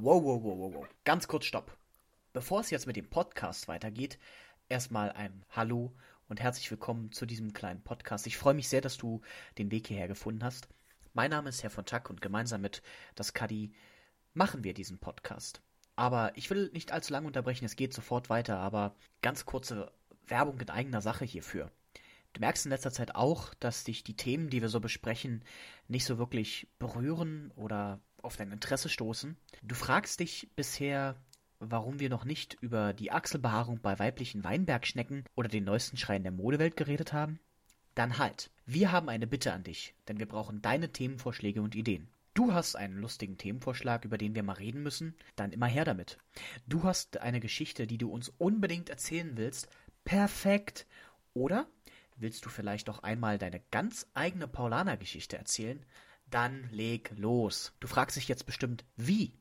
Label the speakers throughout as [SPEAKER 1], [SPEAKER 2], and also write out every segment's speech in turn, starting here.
[SPEAKER 1] Wow, wow, wow, wow, wow. Ganz kurz Stopp. Bevor es jetzt mit dem Podcast weitergeht, erstmal ein Hallo und herzlich willkommen zu diesem kleinen Podcast. Ich freue mich sehr, dass du den Weg hierher gefunden hast. Mein Name ist Herr von Tack und gemeinsam mit das Kadi machen wir diesen Podcast. Aber ich will nicht allzu lange unterbrechen, es geht sofort weiter, aber ganz kurze Werbung in eigener Sache hierfür. Du merkst in letzter Zeit auch, dass dich die Themen, die wir so besprechen, nicht so wirklich berühren oder auf dein Interesse stoßen. Du fragst dich bisher, warum wir noch nicht über die Achselbehaarung bei weiblichen Weinbergschnecken oder den neuesten Schreien der Modewelt geredet haben? Dann halt. Wir haben eine Bitte an dich, denn wir brauchen deine Themenvorschläge und Ideen. Du hast einen lustigen Themenvorschlag, über den wir mal reden müssen, dann immer her damit. Du hast eine Geschichte, die du uns unbedingt erzählen willst, perfekt. Oder willst du vielleicht doch einmal deine ganz eigene Paulaner-Geschichte erzählen? Dann leg los. Du fragst dich jetzt bestimmt, wie?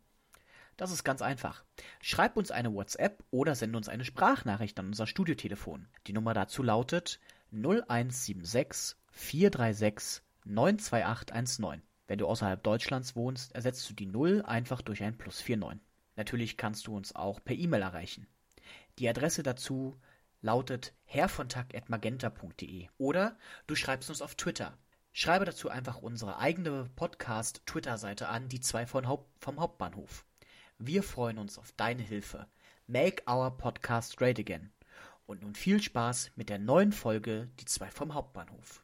[SPEAKER 1] Das ist ganz einfach. Schreib uns eine WhatsApp oder sende uns eine Sprachnachricht an unser Studiotelefon. Die Nummer dazu lautet 0176 436 92819. Wenn du außerhalb Deutschlands wohnst, ersetzt du die 0 einfach durch ein Plus 49. Natürlich kannst du uns auch per E-Mail erreichen. Die Adresse dazu lautet herrvontack.magenta.de oder du schreibst uns auf Twitter. Schreibe dazu einfach unsere eigene Podcast-Twitter-Seite an, die zwei von Haupt vom Hauptbahnhof. Wir freuen uns auf deine Hilfe. Make our podcast great again. Und nun viel Spaß mit der neuen Folge Die zwei vom Hauptbahnhof.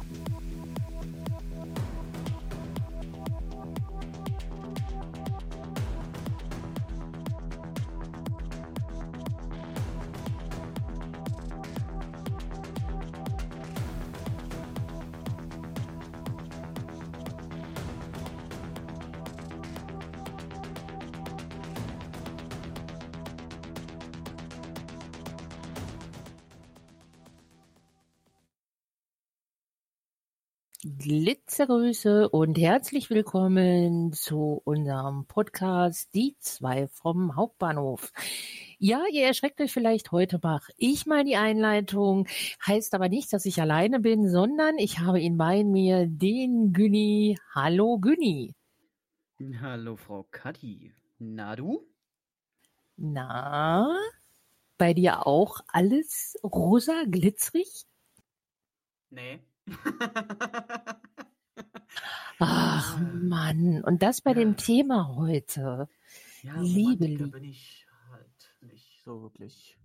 [SPEAKER 2] Glitzergrüße und herzlich willkommen zu unserem Podcast Die zwei vom Hauptbahnhof. Ja, ihr erschreckt euch vielleicht heute mache ich mal die Einleitung, heißt aber nicht, dass ich alleine bin, sondern ich habe ihn bei mir, den Günni. Hallo Günni.
[SPEAKER 1] Hallo Frau Kadi. Na du?
[SPEAKER 2] Na, bei dir auch alles rosa glitzerig?
[SPEAKER 1] Nee.
[SPEAKER 2] Ach Mann, und das bei
[SPEAKER 1] Ja.
[SPEAKER 2] dem Thema heute.
[SPEAKER 1] Ja,
[SPEAKER 2] Liebe,
[SPEAKER 1] Romantiker
[SPEAKER 2] lieb.
[SPEAKER 1] bin ich halt nicht so wirklich.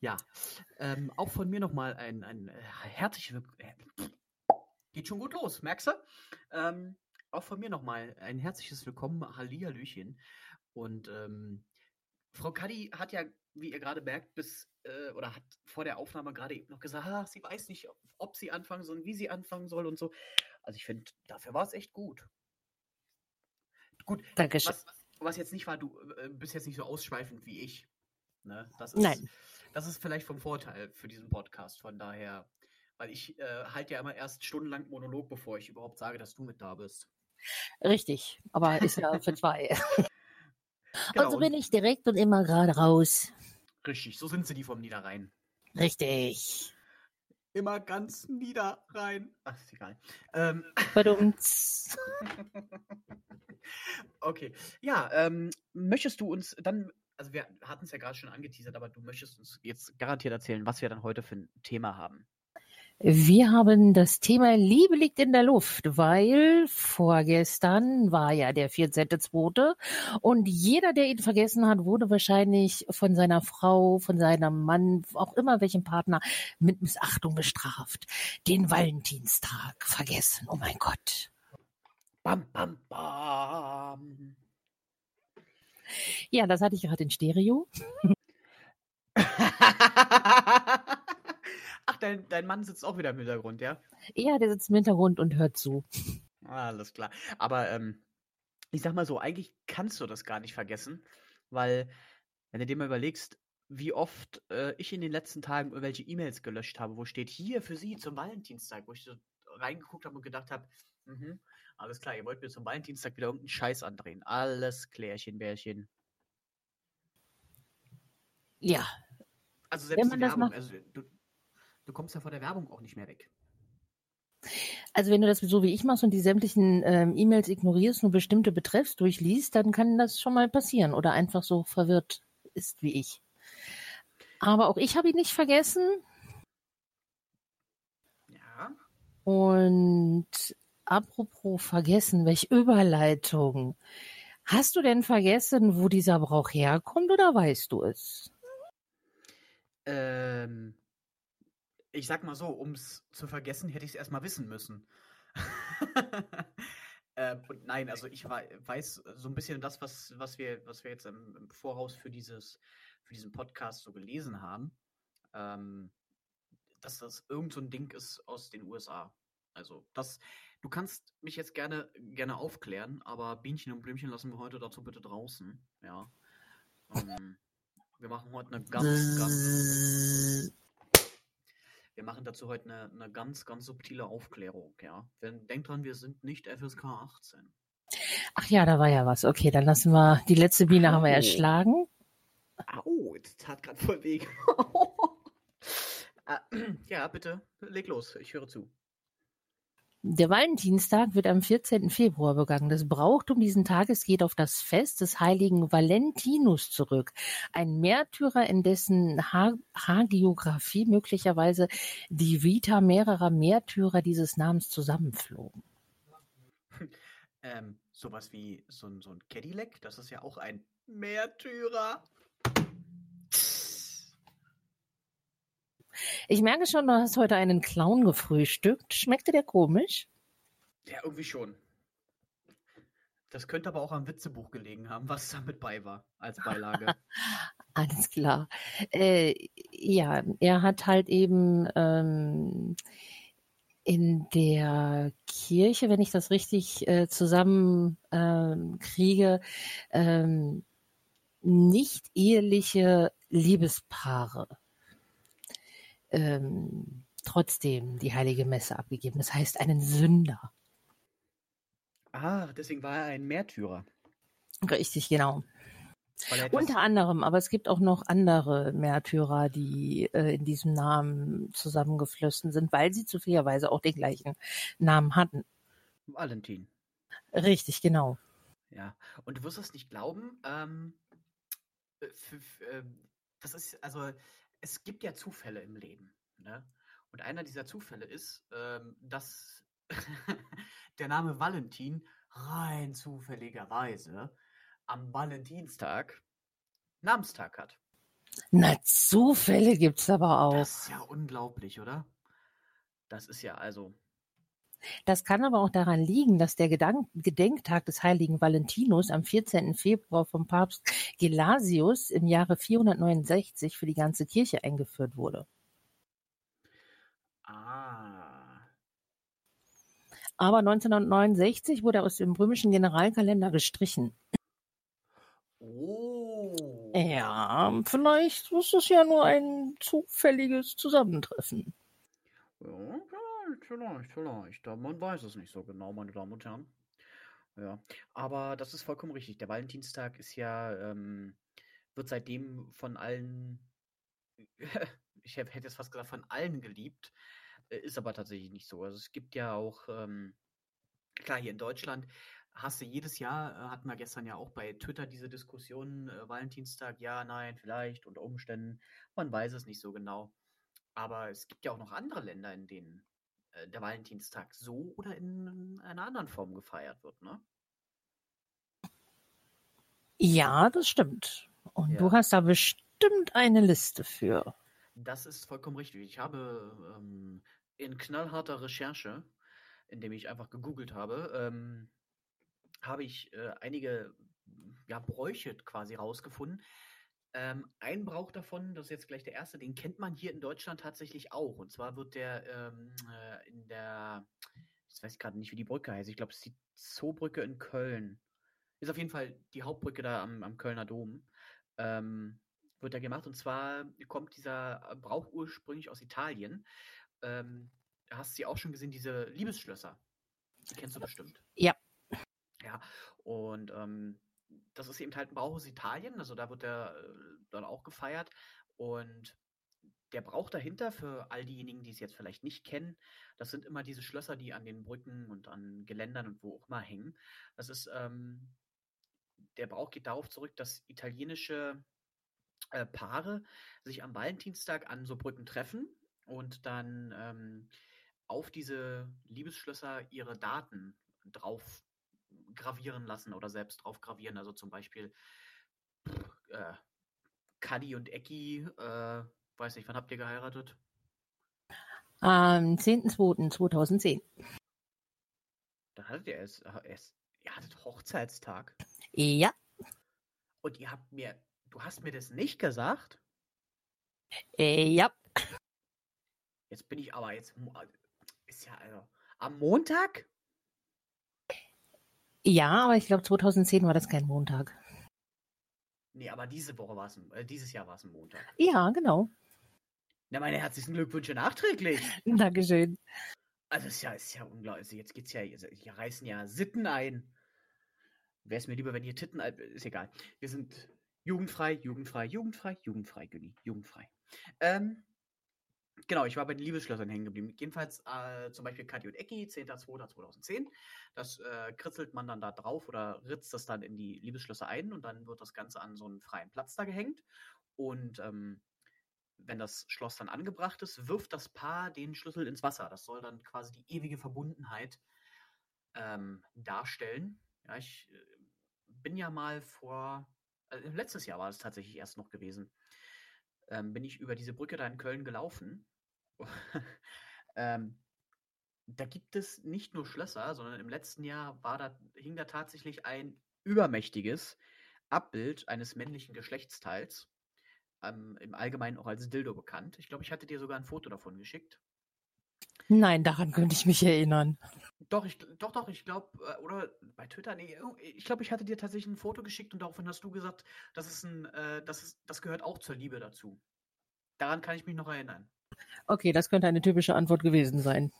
[SPEAKER 1] Ja, ähm, auch von mir nochmal ein, ein äh, herzlich willk- äh, Geht schon gut los, merkst du? Ähm, auch von mir nochmal ein herzliches Willkommen, Hallihallöchen. Und ähm, Frau Kadi hat ja, wie ihr gerade merkt, bis äh, oder hat vor der Aufnahme gerade eben noch gesagt, ah, sie weiß nicht, ob, ob sie anfangen soll und wie sie anfangen soll und so. Also ich finde, dafür war es echt gut. Gut,
[SPEAKER 2] Dankeschön.
[SPEAKER 1] was, was jetzt nicht war, du äh, bist jetzt nicht so ausschweifend wie ich. Ne? Das ist,
[SPEAKER 2] Nein.
[SPEAKER 1] Das ist vielleicht vom Vorteil für diesen Podcast. Von daher, weil ich äh, halte ja immer erst stundenlang Monolog, bevor ich überhaupt sage, dass du mit da bist.
[SPEAKER 2] Richtig, aber ist ja für zwei.
[SPEAKER 1] Genau,
[SPEAKER 2] also bin ich direkt und immer gerade raus.
[SPEAKER 1] Richtig, so sind sie die vom Niederrhein.
[SPEAKER 2] Richtig.
[SPEAKER 1] Immer ganz Niederrhein. Ach, ist egal. Ähm, okay. Ja, ähm, möchtest du uns dann, also wir hatten es ja gerade schon angeteasert, aber du möchtest uns jetzt garantiert erzählen, was wir dann heute für ein Thema haben.
[SPEAKER 2] Wir haben das Thema Liebe liegt in der Luft, weil vorgestern war ja der 14.2. und jeder, der ihn vergessen hat, wurde wahrscheinlich von seiner Frau, von seinem Mann, auch immer welchen Partner mit Missachtung bestraft. Den Valentinstag vergessen. Oh mein Gott.
[SPEAKER 1] Bam, bam, bam.
[SPEAKER 2] Ja, das hatte ich gerade in Stereo.
[SPEAKER 1] Dein, dein Mann sitzt auch wieder im Hintergrund, ja?
[SPEAKER 2] Ja, der sitzt im Hintergrund und hört zu.
[SPEAKER 1] Alles klar. Aber ähm, ich sag mal so, eigentlich kannst du das gar nicht vergessen, weil, wenn du dir mal überlegst, wie oft äh, ich in den letzten Tagen irgendwelche E-Mails gelöscht habe, wo steht hier für Sie zum Valentinstag, wo ich so reingeguckt habe und gedacht habe, mhm, alles klar, ihr wollt mir zum Valentinstag wieder irgendeinen Scheiß andrehen. Alles Klärchen, Bärchen.
[SPEAKER 2] Ja.
[SPEAKER 1] Also selbst die Werbung, also du, du kommst ja vor der Werbung auch nicht mehr weg.
[SPEAKER 2] Also wenn du das so wie ich machst und die sämtlichen ähm, E-Mails ignorierst, nur bestimmte Betreffs durchliest, dann kann das schon mal passieren oder einfach so verwirrt ist wie ich. Aber auch ich habe ihn nicht vergessen.
[SPEAKER 1] Ja.
[SPEAKER 2] Und apropos vergessen, welche Überleitung. Hast du denn vergessen, wo dieser Brauch herkommt oder weißt du es?
[SPEAKER 1] Ähm, ich sag mal so, um es zu vergessen, hätte ich es erstmal wissen müssen. äh, und nein, also ich weiß so ein bisschen das, was, was, wir, was wir jetzt im, im Voraus für, dieses, für diesen Podcast so gelesen haben, ähm, dass das irgend so ein Ding ist aus den USA. Also das, du kannst mich jetzt gerne, gerne aufklären, aber Bienchen und Blümchen lassen wir heute dazu bitte draußen. Ja. Ähm, wir machen heute eine ganz, ganz wir machen dazu heute eine, eine ganz, ganz subtile Aufklärung, ja. Denkt dran, wir sind nicht FSK 18.
[SPEAKER 2] Ach ja, da war ja was. Okay, dann lassen wir, die letzte Biene Au. haben wir erschlagen.
[SPEAKER 1] Au, das tat gerade voll weh. Ah, ja, bitte, leg los, ich höre zu.
[SPEAKER 2] Der Valentinstag wird am 14. Februar begangen. Das Brauchtum diesen Tages geht auf das Fest des heiligen Valentinus zurück, ein Märtyrer, in dessen ha Hagiografie möglicherweise die Vita mehrerer Märtyrer dieses Namens zusammenflogen.
[SPEAKER 1] Ähm, sowas wie so, so ein Cadillac, das ist ja auch ein Märtyrer.
[SPEAKER 2] Ich merke schon, du hast heute einen Clown gefrühstückt. Schmeckte der komisch?
[SPEAKER 1] Ja, irgendwie schon. Das könnte aber auch am Witzebuch gelegen haben, was da mit bei war, als Beilage.
[SPEAKER 2] Alles klar. Äh, ja, er hat halt eben ähm, in der Kirche, wenn ich das richtig äh, zusammen ähm, ähm, nicht eheliche Liebespaare ähm, trotzdem die heilige Messe abgegeben. Das heißt, einen Sünder.
[SPEAKER 1] Ah, deswegen war er ein Märtyrer.
[SPEAKER 2] Richtig, genau. Unter anderem, aber es gibt auch noch andere Märtyrer, die äh, in diesem Namen zusammengeflossen sind, weil sie zufälligerweise auch den gleichen Namen hatten.
[SPEAKER 1] Valentin.
[SPEAKER 2] Richtig, genau.
[SPEAKER 1] Ja, und du wirst es nicht glauben, ähm, äh, äh, das ist, also es gibt ja Zufälle im Leben. Ne? Und einer dieser Zufälle ist, ähm, dass der Name Valentin rein zufälligerweise am Valentinstag Namenstag hat.
[SPEAKER 2] Na, Zufälle gibt's aber auch.
[SPEAKER 1] Das ist ja unglaublich, oder? Das ist ja also
[SPEAKER 2] das kann aber auch daran liegen, dass der Gedank Gedenktag des heiligen Valentinus am 14. Februar vom Papst Gelasius im Jahre 469 für die ganze Kirche eingeführt wurde.
[SPEAKER 1] Ah.
[SPEAKER 2] Aber 1969 wurde er aus dem römischen Generalkalender gestrichen.
[SPEAKER 1] Oh.
[SPEAKER 2] Ja, vielleicht ist es ja nur ein zufälliges Zusammentreffen.
[SPEAKER 1] Ja, vielleicht, vielleicht. Man weiß es nicht so genau, meine Damen und Herren. Ja, aber das ist vollkommen richtig. Der Valentinstag ist ja, ähm, wird seitdem von allen, ich hätte jetzt fast gesagt, von allen geliebt, äh, ist aber tatsächlich nicht so. Also es gibt ja auch, ähm, klar, hier in Deutschland hast du jedes Jahr, äh, hatten wir gestern ja auch bei Twitter diese Diskussion, äh, Valentinstag, ja, nein, vielleicht, unter Umständen, man weiß es nicht so genau. Aber es gibt ja auch noch andere Länder, in denen der Valentinstag so oder in einer anderen Form gefeiert wird, ne?
[SPEAKER 2] Ja, das stimmt. Und ja. du hast da bestimmt eine Liste für.
[SPEAKER 1] Das ist vollkommen richtig. Ich habe ähm, in knallharter Recherche, indem ich einfach gegoogelt habe, ähm, habe ich äh, einige ja, Bräuche quasi rausgefunden, ähm, ein Brauch davon, das ist jetzt gleich der erste, den kennt man hier in Deutschland tatsächlich auch. Und zwar wird der ähm, äh, in der, ich weiß gerade nicht, wie die Brücke heißt. Ich glaube, es ist die Zoobrücke in Köln. Ist auf jeden Fall die Hauptbrücke da am, am Kölner Dom. Ähm, wird da gemacht. Und zwar kommt dieser Brauch ursprünglich aus Italien. Ähm, hast sie auch schon gesehen, diese Liebesschlösser. Die kennst du bestimmt.
[SPEAKER 2] Ja.
[SPEAKER 1] Ja, und ähm, das ist eben halt ein Brauch aus Italien, also da wird er äh, dann auch gefeiert. Und der Brauch dahinter, für all diejenigen, die es jetzt vielleicht nicht kennen, das sind immer diese Schlösser, die an den Brücken und an Geländern und wo auch immer hängen. Das ist, ähm, der Brauch geht darauf zurück, dass italienische äh, Paare sich am Valentinstag an so Brücken treffen und dann ähm, auf diese Liebesschlösser ihre Daten drauf gravieren lassen oder selbst drauf gravieren. Also zum Beispiel äh, Kadi und Ecki, äh, weiß nicht, wann habt ihr geheiratet?
[SPEAKER 2] Am 10.02.2010.
[SPEAKER 1] Dann hattet ihr es, es, ihr hattet Hochzeitstag.
[SPEAKER 2] Ja.
[SPEAKER 1] Und ihr habt mir, du hast mir das nicht gesagt?
[SPEAKER 2] Äh, ja.
[SPEAKER 1] Jetzt bin ich aber jetzt, ist ja also, am Montag?
[SPEAKER 2] Ja, aber ich glaube 2010 war das kein Montag.
[SPEAKER 1] Nee, aber diese Woche war es, äh, dieses Jahr war es ein Montag.
[SPEAKER 2] Ja, genau.
[SPEAKER 1] Na, meine herzlichen Glückwünsche nachträglich.
[SPEAKER 2] Dankeschön.
[SPEAKER 1] Also, ist ja, ist ja unglaublich. Also jetzt geht's ja, hier reißen ja Sitten ein. Wäre es mir lieber, wenn hier Titten, ist egal. Wir sind jugendfrei, jugendfrei, jugendfrei, jugendfrei, Günni, jugendfrei. Ähm, Genau, ich war bei den Liebesschlössern hängen geblieben. Jedenfalls äh, zum Beispiel Kathi und Ecki, 10.02.2010. Das äh, kritzelt man dann da drauf oder ritzt das dann in die Liebesschlösser ein und dann wird das Ganze an so einen freien Platz da gehängt. Und ähm, wenn das Schloss dann angebracht ist, wirft das Paar den Schlüssel ins Wasser. Das soll dann quasi die ewige Verbundenheit ähm, darstellen. Ja, ich äh, bin ja mal vor, also letztes Jahr war es tatsächlich erst noch gewesen, ähm, bin ich über diese Brücke da in Köln gelaufen. ähm, da gibt es nicht nur Schlösser, sondern im letzten Jahr war da, hing da tatsächlich ein übermächtiges Abbild eines männlichen Geschlechtsteils, ähm, im Allgemeinen auch als Dildo bekannt. Ich glaube, ich hatte dir sogar ein Foto davon geschickt.
[SPEAKER 2] Nein, daran könnte ich mich erinnern.
[SPEAKER 1] Doch, ich, doch, doch, ich glaube, äh, oder bei Twitter, nee, ich glaube, ich hatte dir tatsächlich ein Foto geschickt und daraufhin hast du gesagt, das ist ein, äh, das ist, das gehört auch zur Liebe dazu. Daran kann ich mich noch erinnern.
[SPEAKER 2] Okay, das könnte eine typische Antwort gewesen sein.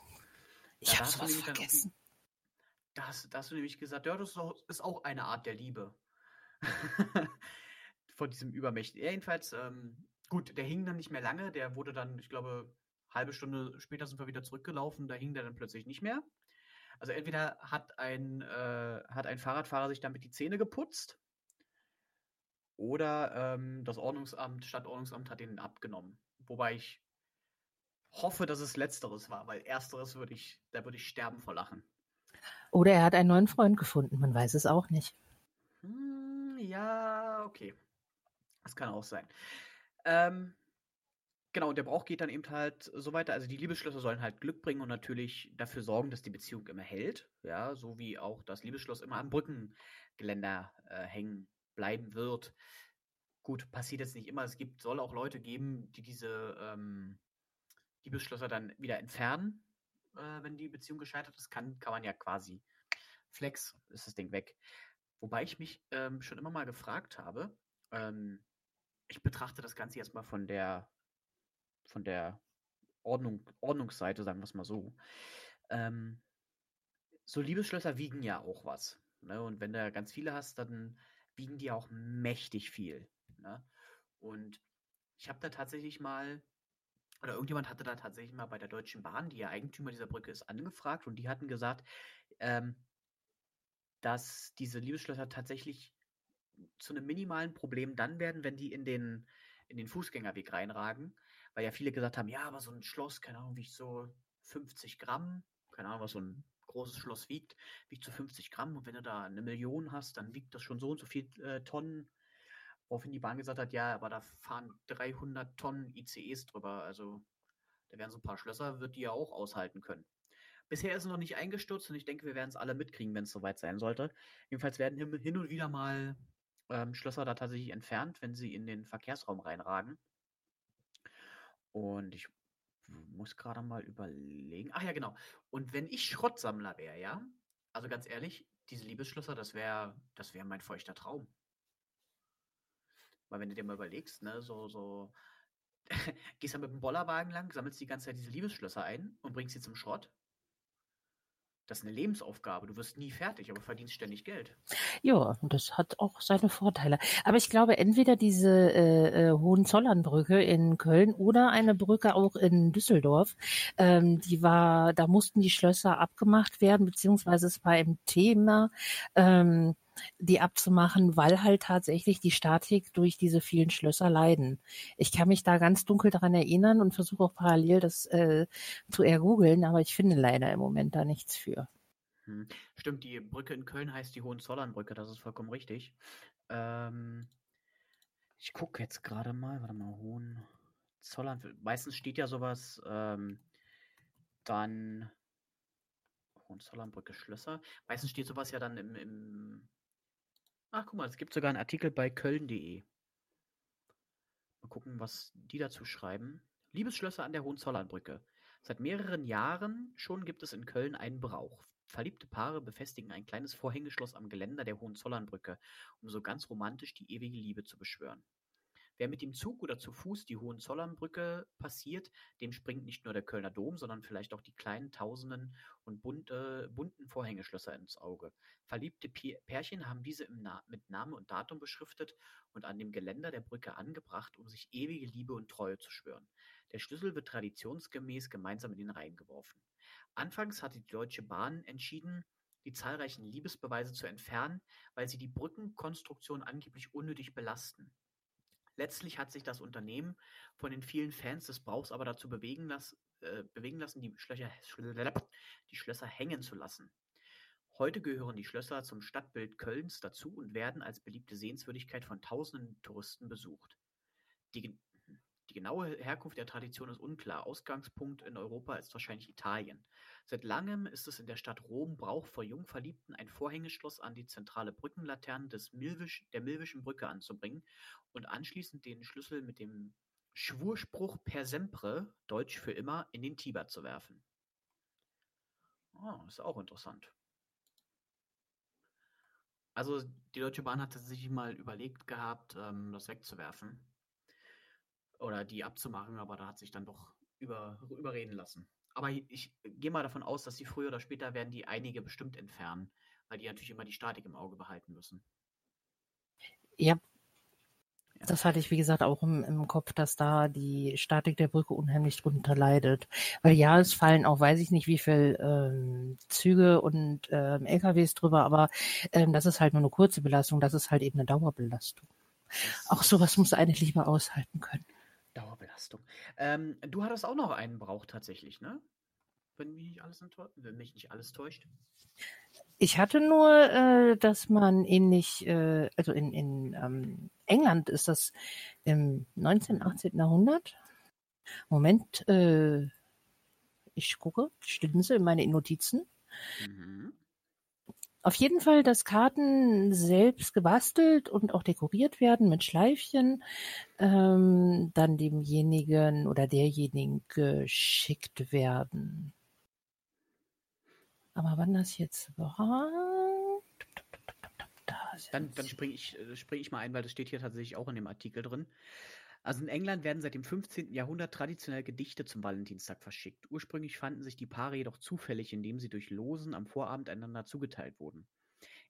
[SPEAKER 1] Ich ja, habe sowas vergessen. Da hast, da hast du nämlich gesagt, ja, das ist auch eine Art der Liebe. Von diesem Übermächtigen. Jedenfalls, ähm, gut, der hing dann nicht mehr lange, der wurde dann, ich glaube, halbe Stunde später sind wir wieder zurückgelaufen, da hing der dann plötzlich nicht mehr. Also entweder hat ein, äh, hat ein Fahrradfahrer sich damit die Zähne geputzt oder ähm, das Ordnungsamt, Stadtordnungsamt hat ihn abgenommen. Wobei ich hoffe, dass es letzteres war, weil ersteres würde ich, da würde ich sterben vor Lachen.
[SPEAKER 2] Oder er hat einen neuen Freund gefunden, man weiß es auch nicht.
[SPEAKER 1] Hm, ja, okay. Das kann auch sein. Ähm, Genau, der Brauch geht dann eben halt so weiter. Also die Liebesschlösser sollen halt Glück bringen und natürlich dafür sorgen, dass die Beziehung immer hält. Ja, so wie auch das Liebesschloss immer am Brückengeländer äh, hängen bleiben wird. Gut, passiert jetzt nicht immer. Es gibt, soll auch Leute geben, die diese ähm, Liebesschlösser dann wieder entfernen, äh, wenn die Beziehung gescheitert ist. Kann, kann man ja quasi flex, ist das Ding weg. Wobei ich mich ähm, schon immer mal gefragt habe, ähm, ich betrachte das Ganze jetzt mal von der von der Ordnung, Ordnungsseite, sagen wir es mal so. Ähm, so Liebesschlösser wiegen ja auch was. Ne? Und wenn du ganz viele hast, dann wiegen die auch mächtig viel. Ne? Und ich habe da tatsächlich mal, oder irgendjemand hatte da tatsächlich mal bei der Deutschen Bahn, die ja Eigentümer dieser Brücke ist, angefragt und die hatten gesagt, ähm, dass diese Liebesschlösser tatsächlich zu einem minimalen Problem dann werden, wenn die in den, in den Fußgängerweg reinragen, weil ja viele gesagt haben, ja, aber so ein Schloss, keine Ahnung, wiegt so 50 Gramm, keine Ahnung, was so ein großes Schloss wiegt, wiegt so 50 Gramm und wenn du da eine Million hast, dann wiegt das schon so und so viel äh, Tonnen. Woraufhin die Bahn gesagt hat, ja, aber da fahren 300 Tonnen ICEs drüber, also da werden so ein paar Schlösser, wird die ja auch aushalten können. Bisher ist es noch nicht eingestürzt und ich denke, wir werden es alle mitkriegen, wenn es soweit sein sollte. Jedenfalls werden hin und wieder mal ähm, Schlösser da tatsächlich entfernt, wenn sie in den Verkehrsraum reinragen. Und ich muss gerade mal überlegen. Ach ja, genau. Und wenn ich Schrottsammler wäre, ja, also ganz ehrlich, diese Liebesschlösser, das wäre das wär mein feuchter Traum. Weil wenn du dir mal überlegst, ne, so, so, gehst dann mit dem Bollerwagen lang, sammelst die ganze Zeit diese Liebesschlösser ein und bringst sie zum Schrott. Das ist eine Lebensaufgabe. Du wirst nie fertig, aber verdienst ständig Geld.
[SPEAKER 2] Ja, das hat auch seine Vorteile. Aber ich glaube, entweder diese äh, äh, Hohenzollernbrücke in Köln oder eine Brücke auch in Düsseldorf, ähm, die war, da mussten die Schlösser abgemacht werden, beziehungsweise es war im Thema, ähm, die abzumachen, weil halt tatsächlich die Statik durch diese vielen Schlösser leiden. Ich kann mich da ganz dunkel daran erinnern und versuche auch parallel das äh, zu ergoogeln, aber ich finde leider im Moment da nichts für.
[SPEAKER 1] Hm. Stimmt, die Brücke in Köln heißt die Hohenzollernbrücke, das ist vollkommen richtig. Ähm, ich gucke jetzt gerade mal, warte mal, Hohenzollern. Meistens steht ja sowas, ähm, dann Hohenzollernbrücke Schlösser. Meistens steht sowas ja dann im, im Ach, guck mal, es gibt sogar einen Artikel bei köln.de. Mal gucken, was die dazu schreiben. Liebesschlösser an der Hohenzollernbrücke. Seit mehreren Jahren schon gibt es in Köln einen Brauch. Verliebte Paare befestigen ein kleines Vorhängeschloss am Geländer der Hohenzollernbrücke, um so ganz romantisch die ewige Liebe zu beschwören. Wer mit dem Zug oder zu Fuß die Hohenzollernbrücke passiert, dem springt nicht nur der Kölner Dom, sondern vielleicht auch die kleinen Tausenden und bunte, bunten Vorhängeschlösser ins Auge. Verliebte Pärchen haben diese Na mit Name und Datum beschriftet und an dem Geländer der Brücke angebracht, um sich ewige Liebe und Treue zu schwören. Der Schlüssel wird traditionsgemäß gemeinsam in den Rhein geworfen. Anfangs hatte die Deutsche Bahn entschieden, die zahlreichen Liebesbeweise zu entfernen, weil sie die Brückenkonstruktion angeblich unnötig belasten. Letztlich hat sich das Unternehmen von den vielen Fans des Brauchs aber dazu bewegen, las, äh, bewegen lassen, die Schlösser, die Schlösser hängen zu lassen. Heute gehören die Schlösser zum Stadtbild Kölns dazu und werden als beliebte Sehenswürdigkeit von tausenden Touristen besucht. Die, die genaue Herkunft der Tradition ist unklar. Ausgangspunkt in Europa ist wahrscheinlich Italien. Seit langem ist es in der Stadt Rom Brauch, vor Jungverliebten ein Vorhängeschloss an die zentrale Brückenlaterne des der Milwischen Brücke anzubringen und anschließend den Schlüssel mit dem Schwurspruch per sempre, Deutsch für immer, in den Tiber zu werfen. Oh, ist auch interessant. Also die Deutsche Bahn hatte sich mal überlegt gehabt, ähm, das wegzuwerfen oder die abzumachen, aber da hat sich dann doch über, überreden lassen. Aber ich gehe mal davon aus, dass sie früher oder später werden die einige bestimmt entfernen, weil die natürlich immer die Statik im Auge behalten müssen.
[SPEAKER 2] Ja. ja. Das hatte ich, wie gesagt, auch im, im, Kopf, dass da die Statik der Brücke unheimlich drunter leidet. Weil ja, es fallen auch, weiß ich nicht, wie viel ähm, Züge und ähm, LKWs drüber, aber ähm, das ist halt nur eine kurze Belastung, das ist halt eben eine Dauerbelastung. Auch sowas muss eigentlich lieber aushalten können.
[SPEAKER 1] Dauerbelastung. Ähm, du hattest auch noch einen Brauch tatsächlich, ne? Wenn mich nicht alles, wenn mich nicht alles täuscht.
[SPEAKER 2] Ich hatte nur, äh, dass man ähnlich, äh, also in, in ähm, England ist das im 19., 18. Jahrhundert. Moment, äh, ich gucke, stimmen sie in meine Notizen. Mhm. Auf jeden Fall, dass Karten selbst gebastelt und auch dekoriert werden mit Schleifchen, ähm, dann demjenigen oder derjenigen geschickt werden. Aber wann das jetzt war?
[SPEAKER 1] Dann, dann springe ich, äh, spring ich mal ein, weil das steht hier tatsächlich auch in dem Artikel drin. Also in England werden seit dem 15. Jahrhundert traditionell Gedichte zum Valentinstag verschickt. Ursprünglich fanden sich die Paare jedoch zufällig, indem sie durch Losen am Vorabend einander zugeteilt wurden.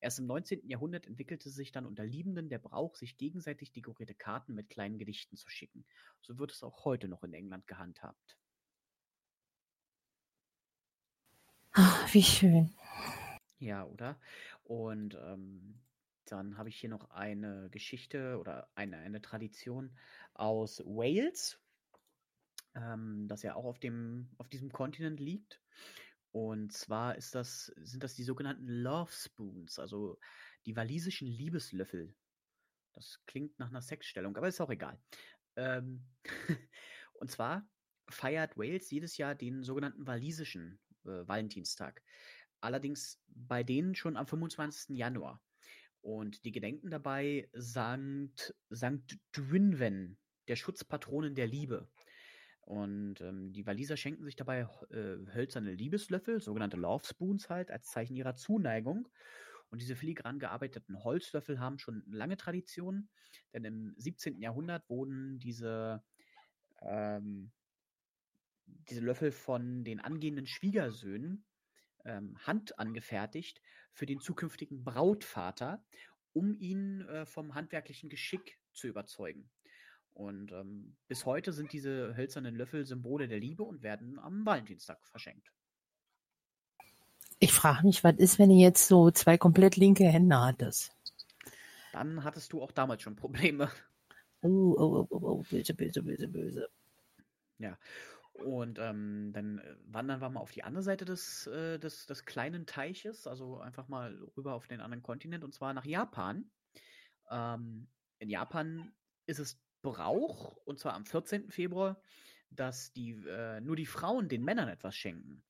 [SPEAKER 1] Erst im 19. Jahrhundert entwickelte sich dann unter Liebenden der Brauch, sich gegenseitig dekorierte Karten mit kleinen Gedichten zu schicken. So wird es auch heute noch in England gehandhabt.
[SPEAKER 2] Ach, wie schön.
[SPEAKER 1] Ja, oder? Und ähm, dann habe ich hier noch eine Geschichte oder eine, eine Tradition aus Wales, ähm, das ja auch auf, dem, auf diesem Kontinent liegt. Und zwar ist das, sind das die sogenannten Love Spoons, also die walisischen Liebeslöffel. Das klingt nach einer Sexstellung, aber ist auch egal. Ähm und zwar feiert Wales jedes Jahr den sogenannten walisischen äh, Valentinstag. Allerdings bei denen schon am 25. Januar. Und die gedenken dabei Sankt, Sankt Dwynwen, der Schutzpatronin der Liebe. Und ähm, die Waliser schenken sich dabei äh, hölzerne Liebeslöffel, sogenannte Love Spoons halt, als Zeichen ihrer Zuneigung. Und diese filigran gearbeiteten Holzlöffel haben schon lange Tradition, denn im 17. Jahrhundert wurden diese ähm, diese Löffel von den angehenden Schwiegersöhnen ähm, handangefertigt für den zukünftigen Brautvater, um ihn äh, vom handwerklichen Geschick zu überzeugen. Und ähm, bis heute sind diese hölzernen Löffel Symbole der Liebe und werden am Valentinstag verschenkt.
[SPEAKER 2] Ich frage mich, was ist, wenn ihr jetzt so zwei komplett linke Hände hattest?
[SPEAKER 1] Dann hattest du auch damals schon Probleme.
[SPEAKER 2] Oh, oh, oh, oh, oh böse, böse, böse, böse.
[SPEAKER 1] Ja. Und ähm, dann äh, wandern wir mal auf die andere Seite des, äh, des, des kleinen Teiches, also einfach mal rüber auf den anderen Kontinent und zwar nach Japan. Ähm, in Japan ist es Brauch, und zwar am 14. Februar, dass die, äh, nur die Frauen den Männern etwas schenken.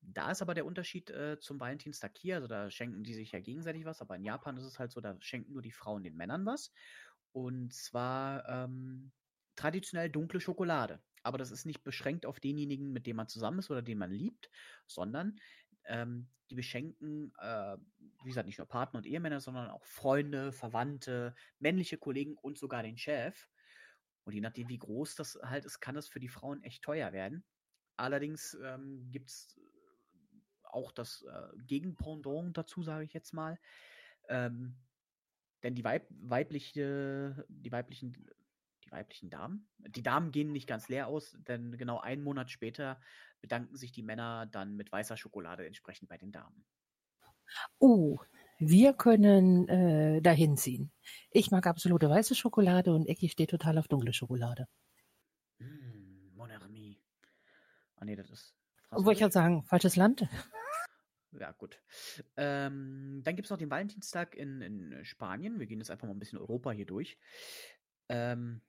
[SPEAKER 1] Da ist aber der Unterschied äh, zum Valentinstag hier, also da schenken die sich ja gegenseitig was, aber in Japan ist es halt so, da schenken nur die Frauen den Männern was. Und zwar ähm, traditionell dunkle Schokolade. Aber das ist nicht beschränkt auf denjenigen, mit dem man zusammen ist oder den man liebt, sondern ähm, die beschenken, äh, wie gesagt, nicht nur Partner und Ehemänner, sondern auch Freunde, Verwandte, männliche Kollegen und sogar den Chef. Und je nachdem, wie groß das halt ist, kann das für die Frauen echt teuer werden. Allerdings ähm, gibt es auch das äh, Gegenpendant dazu, sage ich jetzt mal. Ähm, denn die Weib weibliche, die weiblichen, die weiblichen Damen, die Damen gehen nicht ganz leer aus, denn genau einen Monat später bedanken sich die Männer dann mit weißer Schokolade entsprechend bei den Damen.
[SPEAKER 2] Oh, wir können äh, dahin ziehen. Ich mag absolute weiße Schokolade und Ecki steht total auf dunkle Schokolade.
[SPEAKER 1] Mm, mon ami. Ah nee, das ist.
[SPEAKER 2] Wollte ich gerade sagen, falsches Land.
[SPEAKER 1] Ja, gut. Ähm, dann gibt es noch den Valentinstag in, in Spanien. Wir gehen jetzt einfach mal ein bisschen Europa hier durch. Ähm,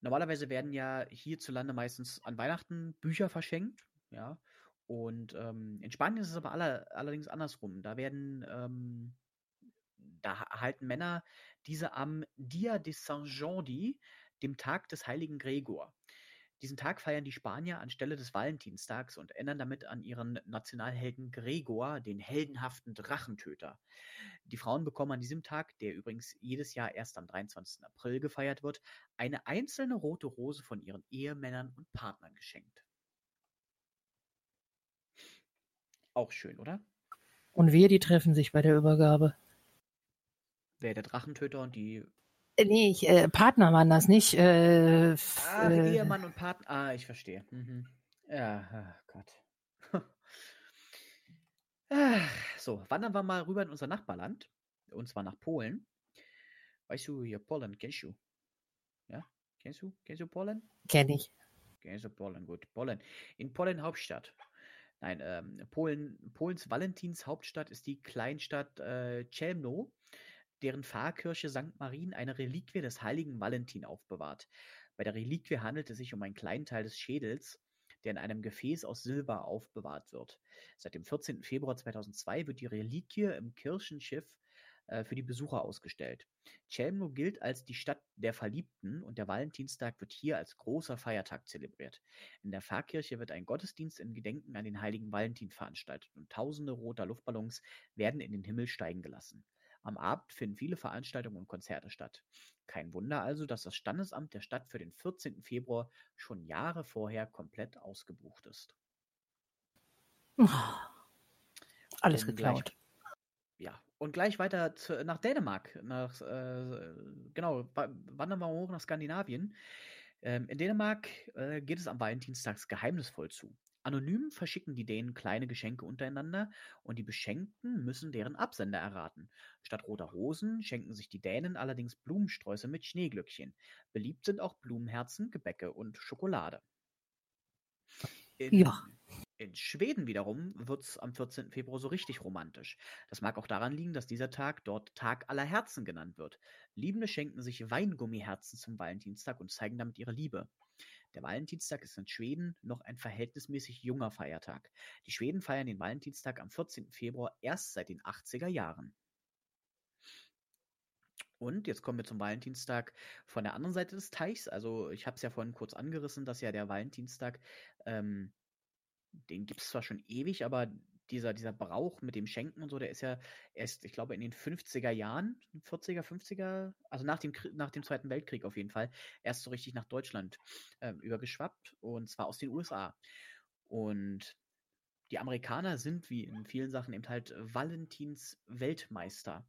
[SPEAKER 1] normalerweise werden ja hierzulande meistens an Weihnachten Bücher verschenkt. Ja. Und ähm, in Spanien ist es aber aller, allerdings andersrum. Da werden, ähm, da erhalten Männer diese am Dia de Saint Jordi, dem Tag des heiligen Gregor. Diesen Tag feiern die Spanier anstelle des Valentinstags und erinnern damit an ihren Nationalhelden Gregor, den heldenhaften Drachentöter. Die Frauen bekommen an diesem Tag, der übrigens jedes Jahr erst am 23. April gefeiert wird, eine einzelne rote Rose von ihren Ehemännern und Partnern geschenkt. Auch schön, oder?
[SPEAKER 2] Und wir, die treffen sich bei der Übergabe.
[SPEAKER 1] Wer der Drachentöter und die
[SPEAKER 2] nee, ich, äh, Partner waren das nicht. Äh,
[SPEAKER 1] ah, äh, Ehemann und Partner. Ah, ich verstehe. Mhm. Ja, oh Gott. so, wandern wir mal rüber in unser Nachbarland. Und zwar nach Polen. Weißt du, hier Polen, kennst du? Ja? Kennst du? Kennst du Polen?
[SPEAKER 2] Kenn ich.
[SPEAKER 1] Kennst du Polen, gut. Polen. In Polen Hauptstadt. Nein, ähm, Polen, Polens Valentins Hauptstadt ist die Kleinstadt äh, Chelmno deren Pfarrkirche St. Marien eine Reliquie des heiligen Valentin aufbewahrt. Bei der Reliquie handelt es sich um einen kleinen Teil des Schädels, der in einem Gefäß aus Silber aufbewahrt wird. Seit dem 14. Februar 2002 wird die Reliquie im Kirchenschiff äh, für die Besucher ausgestellt. Chelmno gilt als die Stadt der Verliebten und der Valentinstag wird hier als großer Feiertag zelebriert. In der Pfarrkirche wird ein Gottesdienst in Gedenken an den heiligen Valentin veranstaltet und tausende roter Luftballons werden in den Himmel steigen gelassen. Am Abend finden viele Veranstaltungen und Konzerte statt. Kein Wunder also, dass das Standesamt der Stadt für den 14. Februar schon Jahre vorher komplett ausgebucht ist.
[SPEAKER 2] Alles und geklaut.
[SPEAKER 1] Ja, und gleich weiter zu, nach Dänemark. Nach, äh, genau, wandern wir hoch nach Skandinavien. Ähm, in Dänemark äh, geht es am Valentinstags geheimnisvoll zu. Anonym verschicken die Dänen kleine Geschenke untereinander und die Beschenkten müssen deren Absender erraten. Statt roter Rosen schenken sich die Dänen allerdings Blumensträuße mit Schneeglöckchen. Beliebt sind auch Blumenherzen, Gebäcke und Schokolade. In, ja. in Schweden wiederum wird es am 14. Februar so richtig romantisch. Das mag auch daran liegen, dass dieser Tag dort Tag aller Herzen genannt wird. Liebende schenken sich Weingummiherzen zum Valentinstag und zeigen damit ihre Liebe. Der Valentinstag ist in Schweden noch ein verhältnismäßig junger Feiertag. Die Schweden feiern den Valentinstag am 14. Februar erst seit den 80er Jahren. Und jetzt kommen wir zum Valentinstag von der anderen Seite des Teichs. Also ich habe es ja vorhin kurz angerissen, dass ja der Valentinstag, ähm, den gibt es zwar schon ewig, aber dieser, dieser Brauch mit dem Schenken und so, der ist ja erst, ich glaube, in den 50er Jahren, 40er, 50er, also nach dem, nach dem Zweiten Weltkrieg auf jeden Fall, erst so richtig nach Deutschland äh, übergeschwappt und zwar aus den USA. Und die Amerikaner sind, wie in vielen Sachen, eben halt Valentins Weltmeister.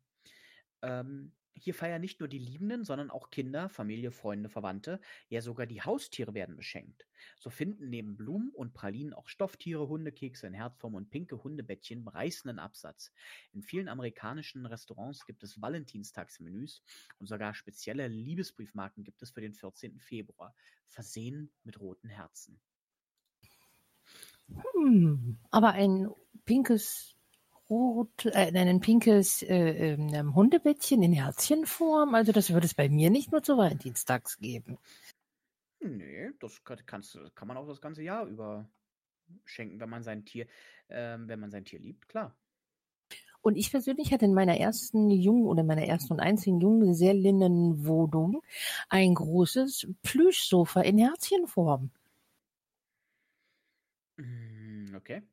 [SPEAKER 1] Ähm, hier feiern nicht nur die Liebenden, sondern auch Kinder, Familie, Freunde, Verwandte, ja sogar die Haustiere werden beschenkt. So finden neben Blumen und Pralinen auch Stofftiere, Hundekekse in Herzform und pinke Hundebettchen reißenden Absatz. In vielen amerikanischen Restaurants gibt es Valentinstagsmenüs und sogar spezielle Liebesbriefmarken gibt es für den 14. Februar, versehen mit roten Herzen.
[SPEAKER 2] Hm, aber ein pinkes rot, äh, ein pinkes äh, ähm, Hundebettchen in Herzchenform. Also das würde es bei mir nicht nur zu Valentinstags geben.
[SPEAKER 1] Nee, das kannst, kann man auch das ganze Jahr über schenken, wenn man sein Tier, äh, wenn man sein Tier liebt, klar.
[SPEAKER 2] Und ich persönlich hatte in meiner ersten jungen oder meiner ersten und einzigen jungen Gesellinnenwohnung ein großes Plüschsofa in Herzchenform.
[SPEAKER 1] Hm, okay.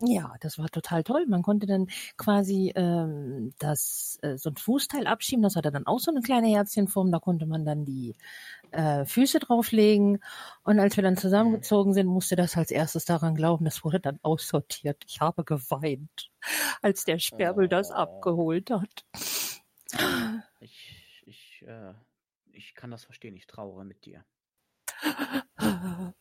[SPEAKER 2] Ja, das war total toll. Man konnte dann quasi ähm, das äh, so ein Fußteil abschieben. Das hatte dann auch so eine kleine Herzchenform. Da konnte man dann die äh, Füße drauflegen. Und als wir dann zusammengezogen sind, musste das als erstes daran glauben. Das wurde dann aussortiert. Ich habe geweint, als der Sperrmüll oh. das abgeholt hat.
[SPEAKER 1] Ich, ich, äh, ich kann das verstehen. Ich trauere mit dir.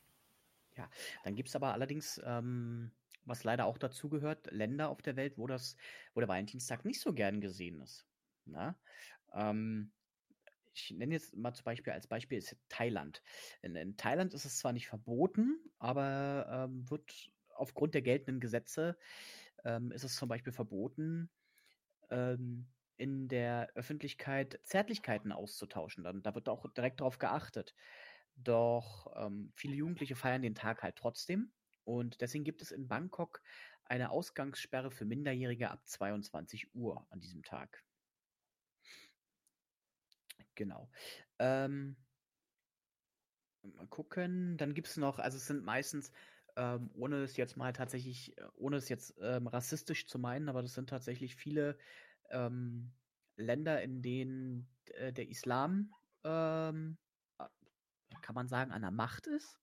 [SPEAKER 1] Ja, dann gibt es aber allerdings ähm, was leider auch dazu gehört, Länder auf der Welt, wo das, wo der Valentinstag nicht so gern gesehen ist. Na? Ähm, ich nenne jetzt mal zum Beispiel als Beispiel ist Thailand. In, in Thailand ist es zwar nicht verboten, aber ähm, wird aufgrund der geltenden Gesetze ähm, ist es zum Beispiel verboten, ähm, in der Öffentlichkeit Zärtlichkeiten auszutauschen. Dann, da wird auch direkt darauf geachtet. Doch ähm, viele Jugendliche feiern den Tag halt trotzdem und deswegen gibt es in Bangkok eine Ausgangssperre für Minderjährige ab 22 Uhr an diesem Tag. Genau. Ähm, mal gucken. Dann gibt es noch, also es sind meistens, ähm, ohne es jetzt mal tatsächlich, äh, ohne es jetzt ähm, rassistisch zu meinen, aber das sind tatsächlich viele ähm, Länder, in denen äh, der Islam, ähm, kann man sagen, an der Macht ist.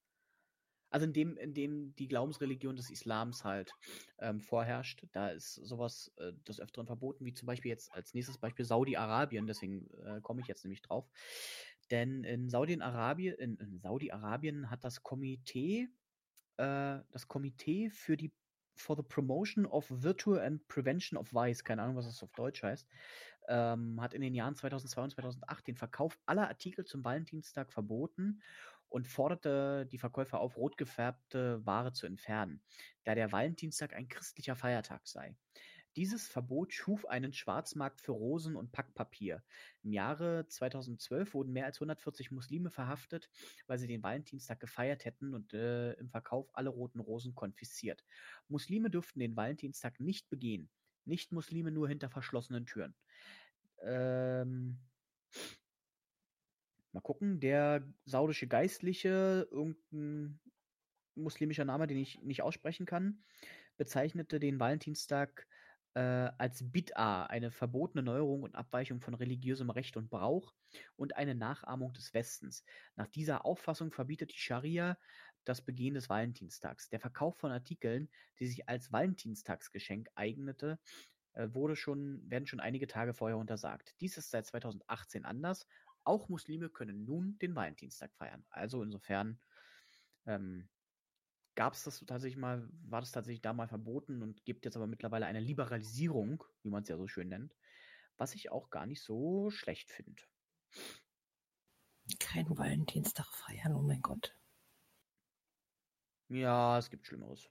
[SPEAKER 1] Also in dem, in dem die Glaubensreligion des Islams halt ähm, vorherrscht, da ist sowas äh, des Öfteren verboten, wie zum Beispiel jetzt als nächstes Beispiel Saudi-Arabien, deswegen äh, komme ich jetzt nämlich drauf. Denn in Saudi-Arabien, in, in Saudi-Arabien hat das Komitee, äh, das Komitee für die for the Promotion of Virtue and Prevention of Vice, keine Ahnung, was das auf Deutsch heißt, ähm, hat in den Jahren 2002 und 2008 den Verkauf aller Artikel zum Valentinstag verboten und forderte die Verkäufer auf, rot gefärbte Ware zu entfernen, da der Valentinstag ein christlicher Feiertag sei. Dieses Verbot schuf einen Schwarzmarkt für Rosen und Packpapier. Im Jahre 2012 wurden mehr als 140 Muslime verhaftet, weil sie den Valentinstag gefeiert hätten und äh, im Verkauf alle roten Rosen konfisziert. Muslime dürften den Valentinstag nicht begehen. Nicht-Muslime nur hinter verschlossenen Türen. Ähm, Mal gucken, der saudische Geistliche, irgendein muslimischer Name, den ich nicht aussprechen kann, bezeichnete den Valentinstag äh, als Bid'a, eine verbotene Neuerung und Abweichung von religiösem Recht und Brauch und eine Nachahmung des Westens. Nach dieser Auffassung verbietet die Scharia das Begehen des Valentinstags. Der Verkauf von Artikeln, die sich als Valentinstagsgeschenk eignete, äh, wurde schon, werden schon einige Tage vorher untersagt. Dies ist seit 2018 anders auch Muslime können nun den Valentinstag feiern. Also insofern ähm, gab es das tatsächlich mal, war das tatsächlich da mal verboten und gibt jetzt aber mittlerweile eine Liberalisierung, wie man es ja so schön nennt, was ich auch gar nicht so schlecht finde.
[SPEAKER 2] Kein Valentinstag feiern, oh mein Gott.
[SPEAKER 1] Ja, es gibt Schlimmeres.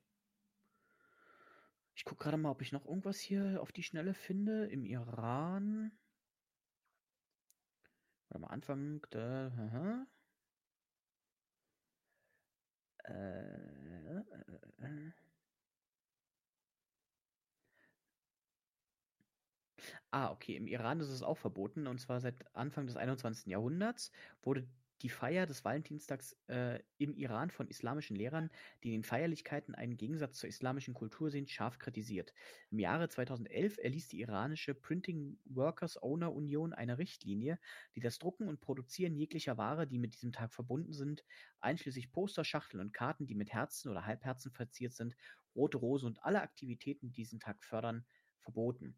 [SPEAKER 1] Ich gucke gerade mal, ob ich noch irgendwas hier auf die Schnelle finde. Im Iran am Anfang der. Aha. Äh, äh, äh. Ah, okay. Im Iran ist es auch verboten und zwar seit Anfang des 21. Jahrhunderts wurde die Feier des Valentinstags äh, im Iran von islamischen Lehrern, die in den Feierlichkeiten einen Gegensatz zur islamischen Kultur sehen, scharf kritisiert. Im Jahre 2011 erließ die iranische Printing Workers Owner Union eine Richtlinie, die das Drucken und Produzieren jeglicher Ware, die mit diesem Tag verbunden sind, einschließlich Poster, Schachteln und Karten, die mit Herzen oder Halbherzen verziert sind, rote Rose und alle Aktivitäten, die diesen Tag fördern, verboten.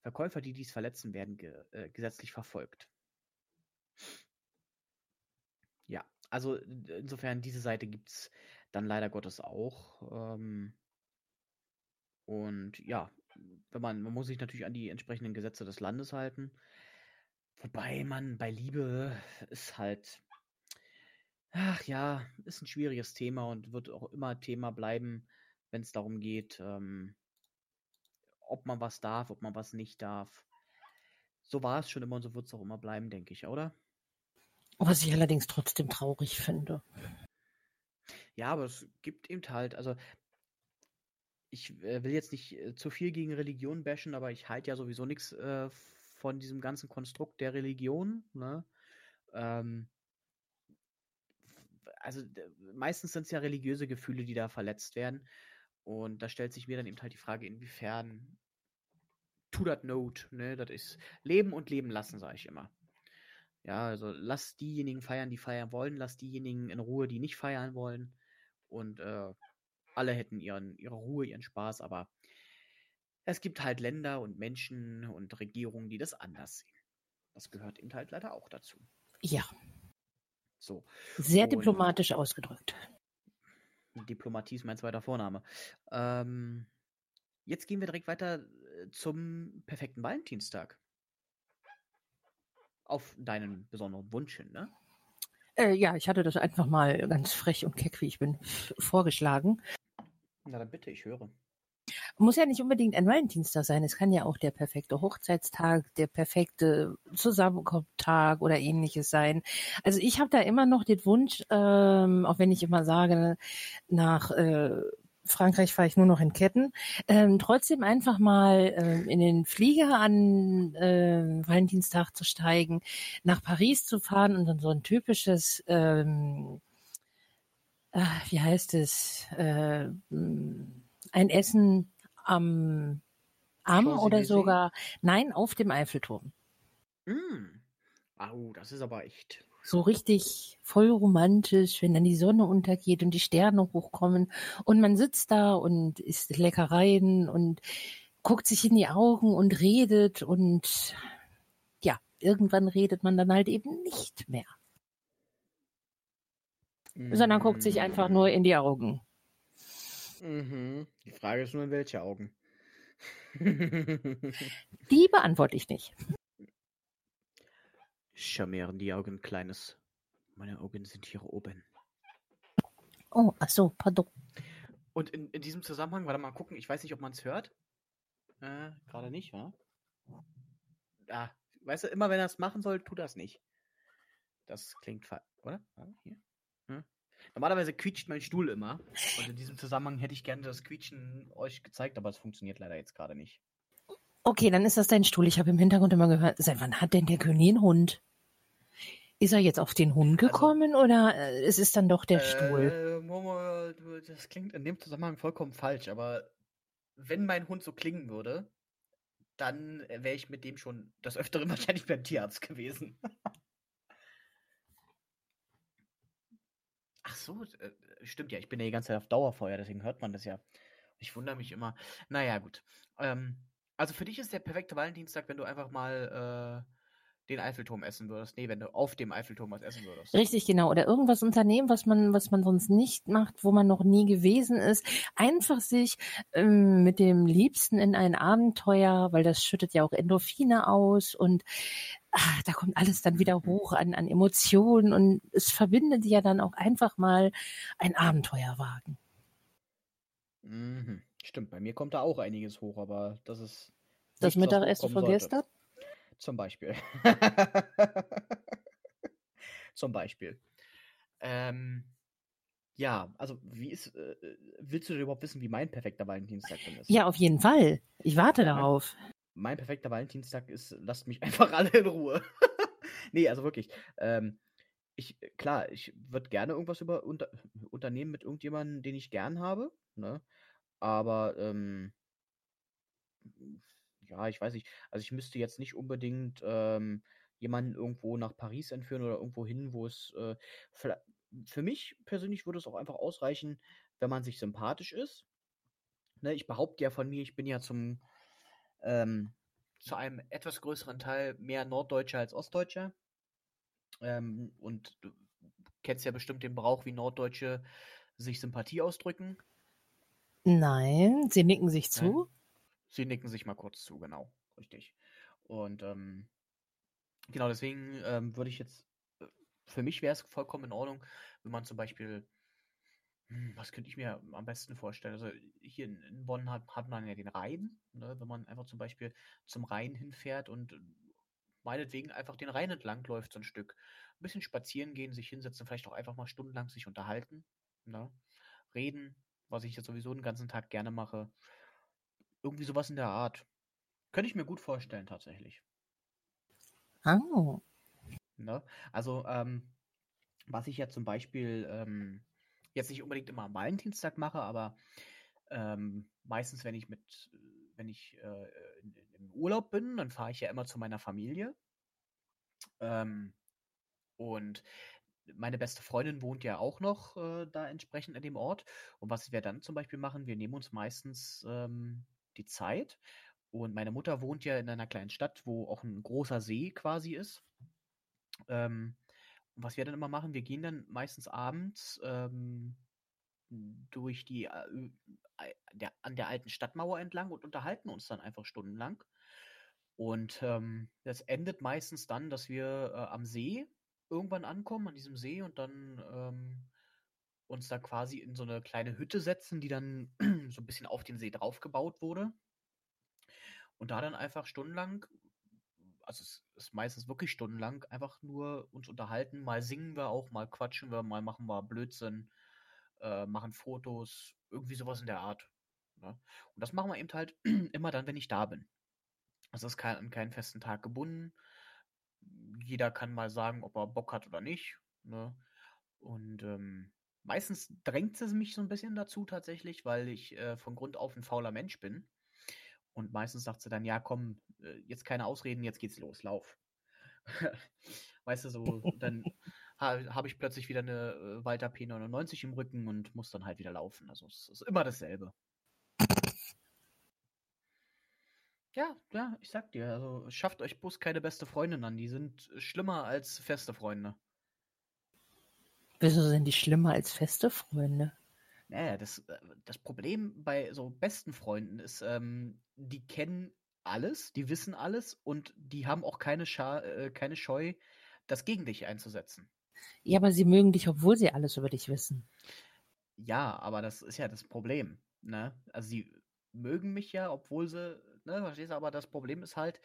[SPEAKER 1] Verkäufer, die dies verletzen, werden ge äh, gesetzlich verfolgt. Ja, also insofern, diese Seite gibt es dann leider Gottes auch. Ähm, und ja, wenn man, man muss sich natürlich an die entsprechenden Gesetze des Landes halten. Wobei man bei Liebe ist halt, ach ja, ist ein schwieriges Thema und wird auch immer Thema bleiben, wenn es darum geht, ähm, ob man was darf, ob man was nicht darf. So war es schon immer und so wird es auch immer bleiben, denke ich, oder?
[SPEAKER 2] Was ich allerdings trotzdem traurig finde.
[SPEAKER 1] Ja, aber es gibt eben halt, also ich äh, will jetzt nicht äh, zu viel gegen Religion bashen, aber ich halte ja sowieso nichts äh, von diesem ganzen Konstrukt der Religion. Ne? Ähm, also meistens sind es ja religiöse Gefühle, die da verletzt werden. Und da stellt sich mir dann eben halt die Frage, inwiefern to that note, ne, das ist Leben und Leben lassen, sage ich immer. Ja, also lass diejenigen feiern, die feiern wollen, lass diejenigen in Ruhe, die nicht feiern wollen. Und äh, alle hätten ihren, ihre Ruhe, ihren Spaß, aber es gibt halt Länder und Menschen und Regierungen, die das anders sehen. Das gehört eben halt leider auch dazu.
[SPEAKER 2] Ja.
[SPEAKER 1] So.
[SPEAKER 2] Sehr und diplomatisch ausgedrückt.
[SPEAKER 1] Diplomatie ist mein zweiter Vorname. Ähm, jetzt gehen wir direkt weiter äh, zum perfekten Valentinstag auf deinen besonderen Wunsch hin, ne?
[SPEAKER 2] Äh, ja, ich hatte das einfach mal ganz frech und keck, wie ich bin, vorgeschlagen.
[SPEAKER 1] Na dann bitte, ich höre.
[SPEAKER 2] Muss ja nicht unbedingt ein Valentinstag sein. Es kann ja auch der perfekte Hochzeitstag, der perfekte Zusammenkommtag oder ähnliches sein. Also ich habe da immer noch den Wunsch, ähm, auch wenn ich immer sage, nach äh, Frankreich fahre ich nur noch in Ketten. Ähm, trotzdem einfach mal ähm, in den Flieger an äh, Valentinstag zu steigen, nach Paris zu fahren und dann so ein typisches, ähm, äh, wie heißt es, äh, ein Essen am am oder sogar, nein, auf dem Eiffelturm.
[SPEAKER 1] Mm. Au, das ist aber echt
[SPEAKER 2] so richtig voll romantisch, wenn dann die Sonne untergeht und die Sterne hochkommen und man sitzt da und isst Leckereien und guckt sich in die Augen und redet und ja, irgendwann redet man dann halt eben nicht mehr. Mhm. Sondern guckt sich einfach nur in die Augen.
[SPEAKER 1] Mhm. Die Frage ist nur, in welche Augen.
[SPEAKER 2] die beantworte ich nicht.
[SPEAKER 1] Charmieren die Augen, Kleines. Meine Augen sind hier oben.
[SPEAKER 2] Oh, ach so, pardon.
[SPEAKER 1] Und in, in diesem Zusammenhang, warte mal gucken, ich weiß nicht, ob man es hört. Äh, gerade nicht, wa? Ah, weißt du, immer wenn er es machen soll, tut das nicht. Das klingt falsch, oder? Hier. Hm? Normalerweise quietscht mein Stuhl immer. Und in diesem Zusammenhang hätte ich gerne das Quietschen euch gezeigt, aber es funktioniert leider jetzt gerade nicht.
[SPEAKER 2] Okay, dann ist das dein Stuhl. Ich habe im Hintergrund immer gehört, seit wann hat denn der König einen Hund? Ist er jetzt auf den Hund also gekommen also, oder äh, es ist dann doch der äh, Stuhl?
[SPEAKER 1] Momo, das klingt in dem Zusammenhang vollkommen falsch, aber wenn mein Hund so klingen würde, dann wäre ich mit dem schon das Öfteren wahrscheinlich beim Tierarzt gewesen. Ach so, äh, stimmt ja, ich bin ja die ganze Zeit auf Dauerfeuer, deswegen hört man das ja. Ich wundere mich immer. Naja, gut. Ähm, also für dich ist der perfekte Valentinstag, wenn du einfach mal äh, den Eiffelturm essen würdest. Nee, wenn du auf dem Eiffelturm was essen würdest.
[SPEAKER 2] Richtig, genau. Oder irgendwas unternehmen, was man, was man sonst nicht macht, wo man noch nie gewesen ist. Einfach sich ähm, mit dem Liebsten in ein Abenteuer, weil das schüttet ja auch Endorphine aus und ach, da kommt alles dann wieder mhm. hoch an, an Emotionen und es verbindet ja dann auch einfach mal ein Abenteuerwagen.
[SPEAKER 1] Mhm. Stimmt, bei mir kommt da auch einiges hoch, aber das ist.
[SPEAKER 2] Das Mittagessen von gestern?
[SPEAKER 1] Zum Beispiel. Zum Beispiel. Ähm, ja, also wie ist, äh, willst du überhaupt wissen, wie mein perfekter Valentinstag denn ist?
[SPEAKER 2] Ja, auf jeden Fall. Ich warte ja, darauf.
[SPEAKER 1] Mein, mein, perfekter Valentinstag ist, lasst mich einfach alle in Ruhe. nee, also wirklich. Ähm, ich, äh, klar, ich würde gerne irgendwas über unter, unternehmen mit irgendjemandem, den ich gern habe, ne? Aber, ähm, ja, ich weiß nicht. Also ich müsste jetzt nicht unbedingt ähm, jemanden irgendwo nach Paris entführen oder irgendwo hin, wo es äh, für mich persönlich würde es auch einfach ausreichen, wenn man sich sympathisch ist. Ne, ich behaupte ja von mir, ich bin ja zum ähm, zu einem etwas größeren Teil mehr Norddeutscher als Ostdeutscher. Ähm, und du kennst ja bestimmt den Brauch, wie Norddeutsche sich Sympathie ausdrücken.
[SPEAKER 2] Nein, sie nicken sich zu.
[SPEAKER 1] Sie nicken sich mal kurz zu, genau. Richtig. Und ähm, genau deswegen ähm, würde ich jetzt, äh, für mich wäre es vollkommen in Ordnung, wenn man zum Beispiel, hm, was könnte ich mir am besten vorstellen? Also hier in, in Bonn hat, hat man ja den Rhein, ne? wenn man einfach zum Beispiel zum Rhein hinfährt und äh, meinetwegen einfach den Rhein entlang läuft so ein Stück. Ein bisschen spazieren gehen, sich hinsetzen, vielleicht auch einfach mal stundenlang sich unterhalten, ne? reden, was ich jetzt sowieso den ganzen Tag gerne mache. Irgendwie sowas in der Art. Könnte ich mir gut vorstellen, tatsächlich.
[SPEAKER 2] Oh.
[SPEAKER 1] Ne? Also, ähm, was ich ja zum Beispiel ähm, jetzt nicht unbedingt immer am Valentinstag mache, aber ähm, meistens, wenn ich mit, wenn ich äh, in, im Urlaub bin, dann fahre ich ja immer zu meiner Familie. Ähm, und meine beste Freundin wohnt ja auch noch äh, da entsprechend in dem Ort. Und was wir dann zum Beispiel machen, wir nehmen uns meistens ähm, die Zeit. Und meine Mutter wohnt ja in einer kleinen Stadt, wo auch ein großer See quasi ist. Ähm, und was wir dann immer machen, wir gehen dann meistens abends ähm, durch die äh, der, an der alten Stadtmauer entlang und unterhalten uns dann einfach stundenlang. Und ähm, das endet meistens dann, dass wir äh, am See irgendwann ankommen, an diesem See und dann ähm, uns da quasi in so eine kleine Hütte setzen, die dann so ein bisschen auf den See draufgebaut wurde. Und da dann einfach stundenlang, also es ist meistens wirklich stundenlang, einfach nur uns unterhalten. Mal singen wir auch, mal quatschen wir, mal machen wir Blödsinn, äh, machen Fotos, irgendwie sowas in der Art. Ne? Und das machen wir eben halt immer dann, wenn ich da bin. Also es ist kein, an keinen festen Tag gebunden. Jeder kann mal sagen, ob er Bock hat oder nicht. Ne? Und ähm, meistens drängt es mich so ein bisschen dazu tatsächlich, weil ich äh, von Grund auf ein fauler Mensch bin. Und meistens sagt sie dann, ja, komm, äh, jetzt keine Ausreden, jetzt geht's los, lauf. weißt du, so, dann ha, habe ich plötzlich wieder eine äh, Walter P99 im Rücken und muss dann halt wieder laufen. Also es ist immer dasselbe. Ja, ja, ich sag dir, also schafft euch bloß keine beste Freundin an. Die sind schlimmer als feste Freunde.
[SPEAKER 2] Wieso sind die schlimmer als feste Freunde?
[SPEAKER 1] Naja, das, äh, das Problem bei so besten Freunden ist, ähm, die kennen alles, die wissen alles und die haben auch keine, Scha äh, keine Scheu, das gegen dich einzusetzen.
[SPEAKER 2] Ja, aber sie mögen dich, obwohl sie alles über dich wissen.
[SPEAKER 1] Ja, aber das ist ja das Problem. Ne? Also sie mögen mich ja, obwohl sie, ne, verstehst du, aber das Problem ist halt,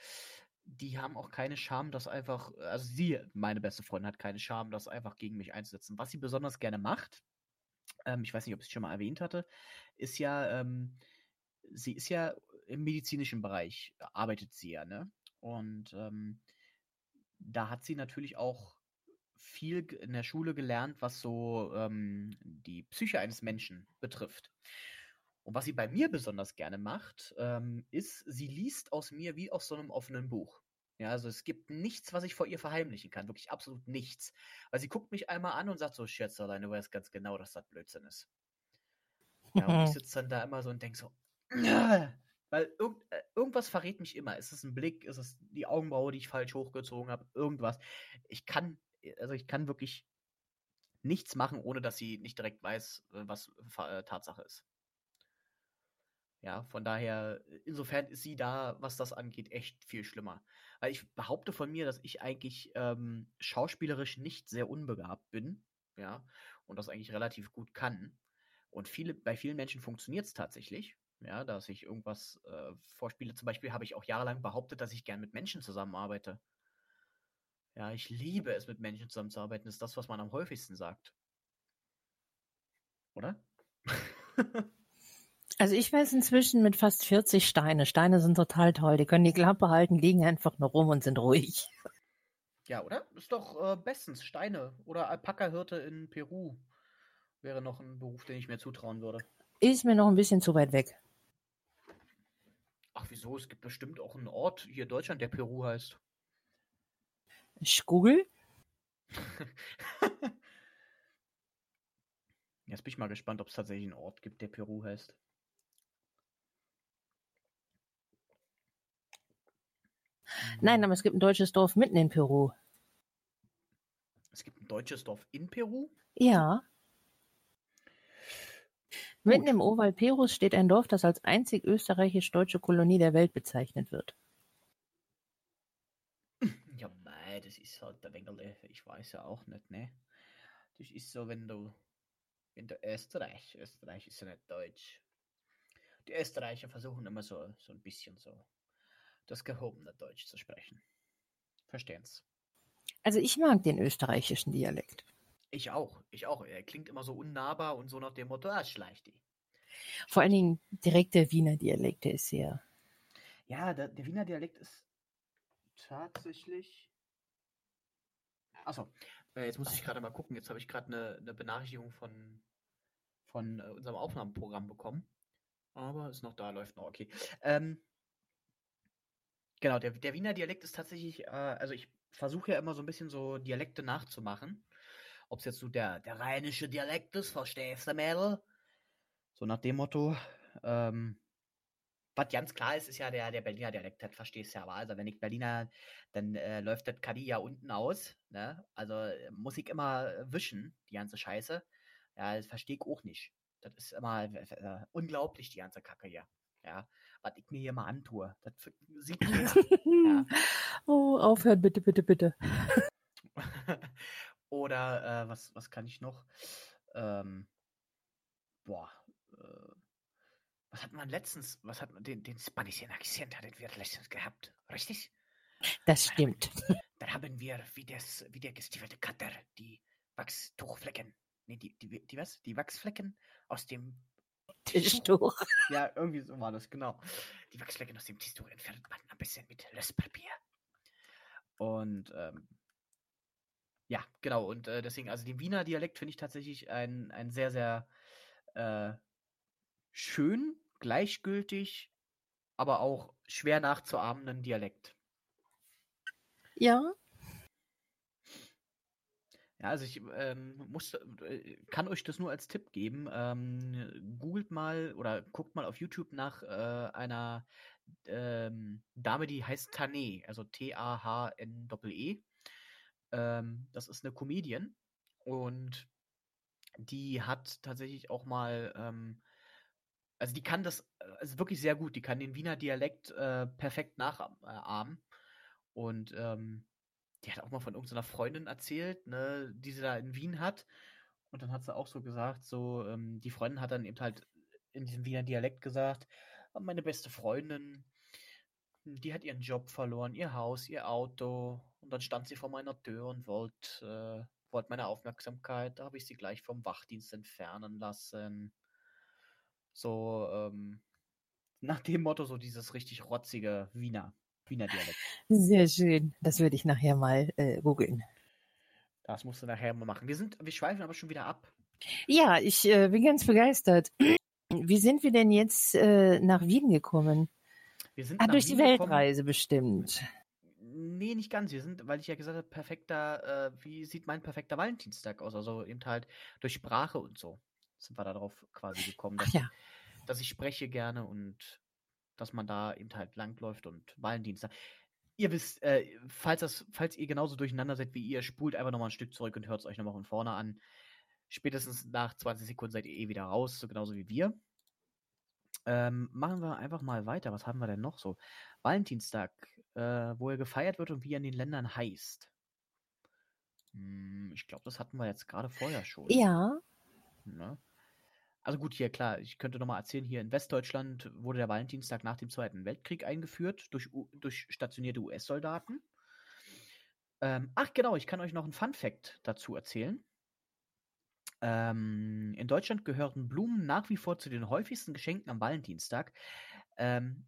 [SPEAKER 1] die haben auch keine Scham, das einfach, also sie, meine beste Freundin, hat keine Scham, das einfach gegen mich einzusetzen. Was sie besonders gerne macht, ähm, ich weiß nicht, ob ich es schon mal erwähnt hatte, ist ja, ähm, sie ist ja im medizinischen Bereich, arbeitet sie ja, ne? Und ähm, da hat sie natürlich auch viel in der Schule gelernt, was so ähm, die Psyche eines Menschen betrifft. Und was sie bei mir besonders gerne macht, ähm, ist, sie liest aus mir wie aus so einem offenen Buch. Ja, also es gibt nichts, was ich vor ihr verheimlichen kann. Wirklich absolut nichts. Weil sie guckt mich einmal an und sagt so, Scherzerlein, du weißt ganz genau, dass das Blödsinn ist. Ja, und ich sitze dann da immer so und denke so, weil irgend, äh, irgendwas verrät mich immer. Ist es ein Blick? Ist es die Augenbraue, die ich falsch hochgezogen habe? Irgendwas. Ich kann, also ich kann wirklich nichts machen, ohne dass sie nicht direkt weiß, äh, was äh, Tatsache ist. Ja, von daher, insofern ist sie da, was das angeht, echt viel schlimmer. Weil ich behaupte von mir, dass ich eigentlich ähm, schauspielerisch nicht sehr unbegabt bin, ja, und das eigentlich relativ gut kann. Und viele, bei vielen Menschen funktioniert es tatsächlich, ja, dass ich irgendwas äh, vorspiele. Zum Beispiel habe ich auch jahrelang behauptet, dass ich gern mit Menschen zusammenarbeite. Ja, ich liebe es, mit Menschen zusammenzuarbeiten. Das ist das, was man am häufigsten sagt. Oder?
[SPEAKER 2] Also ich weiß inzwischen mit fast 40 Steine. Steine sind total toll. Die können die Klappe halten, liegen einfach nur rum und sind ruhig.
[SPEAKER 1] Ja, oder? Ist doch äh, bestens Steine oder Alpaka-Hirte in Peru wäre noch ein Beruf, den ich mir zutrauen würde.
[SPEAKER 2] Ist mir noch ein bisschen zu weit weg.
[SPEAKER 1] Ach, wieso? Es gibt bestimmt auch einen Ort hier in Deutschland, der Peru heißt.
[SPEAKER 2] Google.
[SPEAKER 1] Jetzt bin ich mal gespannt, ob es tatsächlich einen Ort gibt, der Peru heißt.
[SPEAKER 2] Nein, aber es gibt ein deutsches Dorf mitten in Peru.
[SPEAKER 1] Es gibt ein deutsches Dorf in Peru?
[SPEAKER 2] Ja. Mitten im Oval Perus steht ein Dorf, das als einzig österreichisch-deutsche Kolonie der Welt bezeichnet wird.
[SPEAKER 1] Ja, mei, das ist halt der Wengerle, ich weiß ja auch nicht, ne? Das ist so, wenn du, wenn du Österreich, Österreich ist ja nicht Deutsch. Die Österreicher versuchen immer so, so ein bisschen so das gehobene Deutsch zu sprechen. Verstehen's.
[SPEAKER 2] Also ich mag den österreichischen Dialekt.
[SPEAKER 1] Ich auch, ich auch. Er klingt immer so unnahbar und so nach dem Motto, ah, schleicht die.
[SPEAKER 2] Vor allen Dingen direkt der Wiener Dialekt, der ist sehr.
[SPEAKER 1] Ja, der, der Wiener Dialekt ist tatsächlich. Achso, äh, jetzt muss ich gerade mal gucken. Jetzt habe ich gerade eine, eine Benachrichtigung von, von äh, unserem Aufnahmeprogramm bekommen. Aber ist noch da, läuft noch, okay. Ähm, genau, der, der Wiener Dialekt ist tatsächlich, äh, also ich versuche ja immer so ein bisschen so Dialekte nachzumachen. Ob es jetzt so der, der rheinische Dialekt ist, verstehst du, Mädel? So nach dem Motto. Ähm, was ganz klar ist, ist ja der, der Berliner Dialekt, das verstehst du ja aber. Also wenn ich Berliner, dann äh, läuft das Kadi ja unten aus. Ne? Also äh, muss ich immer wischen, die ganze Scheiße. Ja, das verstehe ich auch nicht. Das ist immer äh, unglaublich, die ganze Kacke hier. Ja, was ich mir hier mal antue. Das sieht keiner. ja.
[SPEAKER 2] Oh, aufhören, bitte, bitte, bitte.
[SPEAKER 1] Oder äh, was, was kann ich noch? Ähm, boah, äh, was hat man letztens, was hat man, den, den spanischen Akzent hatten wir letztens gehabt, richtig?
[SPEAKER 2] Das stimmt.
[SPEAKER 1] Dann haben wir, wie, das, wie der gestiefelte Cutter, die Wachstuchflecken, nee, die, die, die was? Die Wachsflecken aus dem
[SPEAKER 2] Tischtuch.
[SPEAKER 1] Ja, irgendwie so war das, genau. Die Wachsflecken aus dem Tischtuch entfernt man ein bisschen mit Lösspapier. Und ähm, ja, genau. Und äh, deswegen, also den Wiener Dialekt finde ich tatsächlich ein, ein sehr, sehr äh, schön, gleichgültig, aber auch schwer nachzuahmenden Dialekt.
[SPEAKER 2] Ja.
[SPEAKER 1] Ja, also ich ähm, muss, äh, kann euch das nur als Tipp geben. Ähm, googelt mal oder guckt mal auf YouTube nach äh, einer ähm, Dame, die heißt Tane, also T-A-H-N-E. -E. Ähm, das ist eine Comedian und die hat tatsächlich auch mal, ähm, also die kann das also wirklich sehr gut. Die kann den Wiener Dialekt äh, perfekt nachahmen. Und ähm, die hat auch mal von irgendeiner Freundin erzählt, ne, die sie da in Wien hat. Und dann hat sie auch so gesagt, so, ähm, die Freundin hat dann eben halt in diesem Wiener Dialekt gesagt, meine beste Freundin, die hat ihren Job verloren, ihr Haus, ihr Auto. Und dann stand sie vor meiner Tür und wollte äh, wollt meine Aufmerksamkeit. Da habe ich sie gleich vom Wachdienst entfernen lassen. So, ähm, nach dem Motto, so dieses richtig rotzige Wiener, Wiener Dialekt.
[SPEAKER 2] Sehr schön. Das würde ich nachher mal äh, googeln.
[SPEAKER 1] Das musst du nachher mal machen. Wir sind, wir schweifen aber schon wieder ab.
[SPEAKER 2] Ja, ich äh, bin ganz begeistert. Wie sind wir denn jetzt äh, nach Wien gekommen?
[SPEAKER 1] Wir sind
[SPEAKER 2] Ah, durch die
[SPEAKER 1] Wien gekommen.
[SPEAKER 2] Weltreise bestimmt.
[SPEAKER 1] Nee, nicht ganz. Wir sind, weil ich ja gesagt habe, perfekter, äh, wie sieht mein perfekter Valentinstag aus? Also eben halt durch Sprache und so sind wir darauf quasi gekommen,
[SPEAKER 2] Ach
[SPEAKER 1] dass,
[SPEAKER 2] ja.
[SPEAKER 1] dass ich spreche gerne und dass man da eben halt langläuft und Valentinstag. Ihr wisst, äh, falls, das, falls ihr genauso durcheinander seid wie ihr, spult einfach nochmal ein Stück zurück und hört es euch nochmal von vorne an. Spätestens nach 20 Sekunden seid ihr eh wieder raus, so genauso wie wir. Ähm, machen wir einfach mal weiter. Was haben wir denn noch so? Valentinstag, äh, wo er gefeiert wird und wie er in den Ländern heißt. Hm, ich glaube, das hatten wir jetzt gerade vorher schon.
[SPEAKER 2] Ja.
[SPEAKER 1] Ne? Also gut, hier klar, ich könnte nochmal erzählen, hier in Westdeutschland wurde der Valentinstag nach dem Zweiten Weltkrieg eingeführt durch, durch stationierte US-Soldaten. Ähm, ach genau, ich kann euch noch einen Fun-Fact dazu erzählen. Ähm, in Deutschland gehören Blumen nach wie vor zu den häufigsten Geschenken am Valentinstag. Ähm,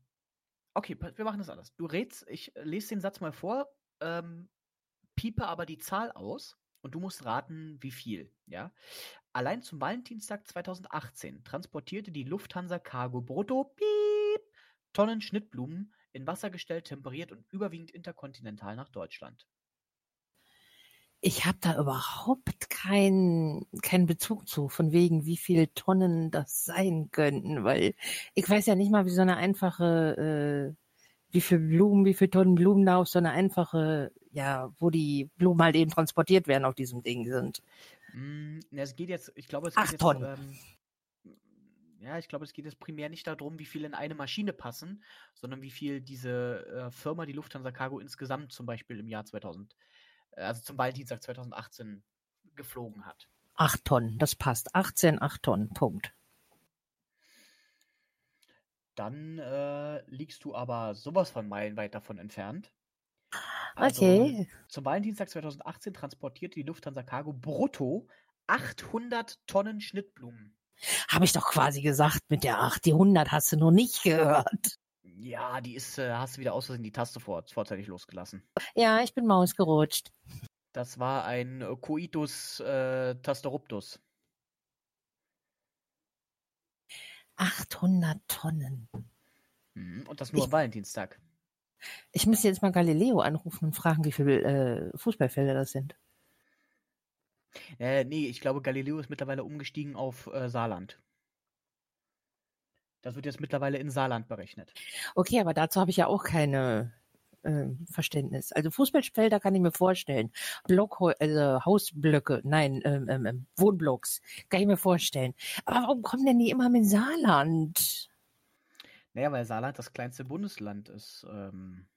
[SPEAKER 1] okay, wir machen das anders. Du rätst, ich lese den Satz mal vor. Ähm, piepe aber die Zahl aus und du musst raten, wie viel, ja? Allein zum Valentinstag 2018 transportierte die Lufthansa Cargo brutto piep, Tonnen Schnittblumen in Wasser gestellt, temperiert und überwiegend interkontinental nach Deutschland.
[SPEAKER 2] Ich habe da überhaupt keinen keinen Bezug zu, von wegen, wie viele Tonnen das sein könnten, weil ich weiß ja nicht mal, wie so eine einfache, äh, wie viel Blumen, wie viele Tonnen Blumen da auf so eine einfache, ja, wo die Blumen halt eben transportiert werden auf diesem Ding sind.
[SPEAKER 1] Mm, es geht jetzt, ich glaube, es
[SPEAKER 2] Acht
[SPEAKER 1] geht
[SPEAKER 2] Tonnen.
[SPEAKER 1] jetzt, ähm, ja, ich glaube, es geht jetzt primär nicht darum, wie viel in eine Maschine passen, sondern wie viel diese äh, Firma, die Lufthansa Cargo, insgesamt zum Beispiel im Jahr 2000, äh, also zum Valentinstag 2018 geflogen hat.
[SPEAKER 2] Acht Tonnen, das passt. 18, acht Tonnen, Punkt.
[SPEAKER 1] Dann äh, liegst du aber sowas von meilenweit davon entfernt. Also,
[SPEAKER 2] Okay.
[SPEAKER 1] Zum Valentinstag 2018 transportierte die Lufthansa Cargo brutto 800 Tonnen Schnittblumen.
[SPEAKER 2] Habe ich doch quasi gesagt, mit der 8, die 100 hast du noch nicht gehört.
[SPEAKER 1] Ja, die ist, äh, hast du wieder aus Versehen die Taste vor, vorzeitig losgelassen.
[SPEAKER 2] Ja, ich bin Maus gerutscht.
[SPEAKER 1] Das war ein äh, Coitus äh, Tasteruptus.
[SPEAKER 2] 800 Tonnen.
[SPEAKER 1] Mhm. Und das nur
[SPEAKER 2] Ich-
[SPEAKER 1] am Valentinstag.
[SPEAKER 2] Ich müsste jetzt mal Galileo anrufen und fragen, wie viele äh, Fußballfelder das sind.
[SPEAKER 1] Äh, nee, ich glaube, Galileo ist mittlerweile umgestiegen auf äh, Saarland. Das wird jetzt mittlerweile in Saarland berechnet.
[SPEAKER 2] Okay, aber dazu habe ich ja auch keine äh, Verständnis. Also Fußballfelder kann ich mir vorstellen. Block, also Hausblöcke, nein, ähm, ähm, ähm, Wohnblocks, kann ich mir vorstellen. Aber warum kommen denn die immer mit Saarland?
[SPEAKER 1] Naja, weil Saarland das kleinste Bundesland ist. Ähm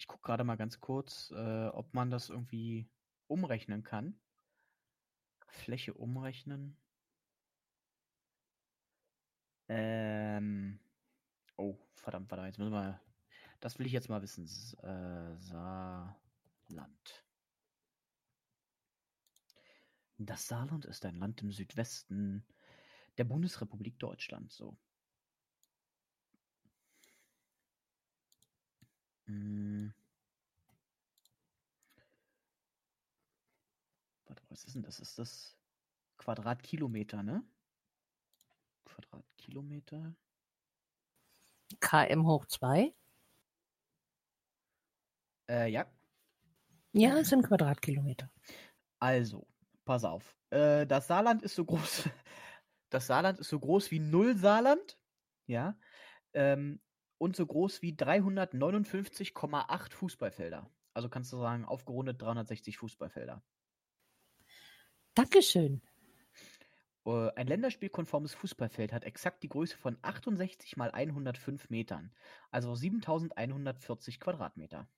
[SPEAKER 1] ich gucke gerade mal ganz kurz, äh, ob man das irgendwie umrechnen kann. Fläche umrechnen. Ähm. Oh, verdammt, warte, jetzt müssen wir. Das will ich jetzt mal wissen. Äh, Saarland. Das Saarland ist ein Land im Südwesten der Bundesrepublik Deutschland. So. Mm. Warte, was ist denn das? Ist das Quadratkilometer, ne? Quadratkilometer.
[SPEAKER 2] KM hoch 2?
[SPEAKER 1] Äh, ja.
[SPEAKER 2] Ja, es sind Quadratkilometer.
[SPEAKER 1] Also, pass auf. Äh, das Saarland ist so groß. Das Saarland ist so groß wie null Saarland. Ja. Ähm, und so groß wie 359,8 Fußballfelder. Also kannst du sagen, aufgerundet 360 Fußballfelder.
[SPEAKER 2] Dankeschön.
[SPEAKER 1] Äh, Ein länderspielkonformes Fußballfeld hat exakt die Größe von 68 mal 105 Metern, also 7140 Quadratmeter.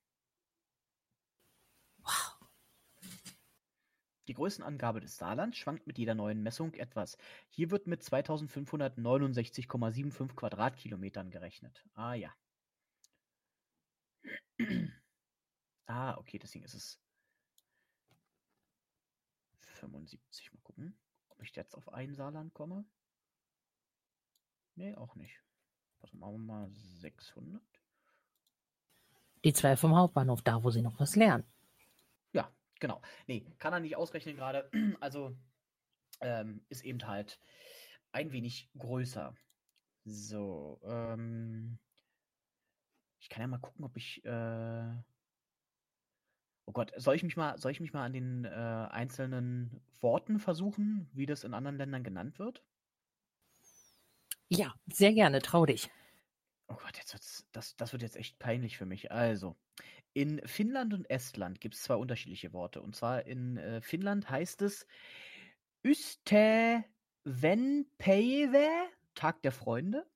[SPEAKER 1] Die Größenangabe des Saarlands schwankt mit jeder neuen Messung etwas. Hier wird mit 2569,75 Quadratkilometern gerechnet. Ah ja. ah, okay, deswegen ist es 75. Mal gucken, ob ich jetzt auf ein Saarland komme. Nee, auch nicht. Was machen wir mal 600?
[SPEAKER 2] Die zwei vom Hauptbahnhof, da wo sie noch was lernen.
[SPEAKER 1] Genau. Nee, kann er nicht ausrechnen gerade. Also ähm, ist eben halt ein wenig größer. So, ähm, ich kann ja mal gucken, ob ich, äh, oh Gott, soll ich mich mal, soll ich mich mal an den äh, einzelnen Worten versuchen, wie das in anderen Ländern genannt wird?
[SPEAKER 2] Ja, sehr gerne, trau dich.
[SPEAKER 1] Oh Gott, jetzt wird's, das, das wird jetzt echt peinlich für mich. Also, in Finnland und Estland gibt es zwei unterschiedliche Worte. Und zwar in äh, Finnland heißt es Ystävänpäivä, Tag der Freunde.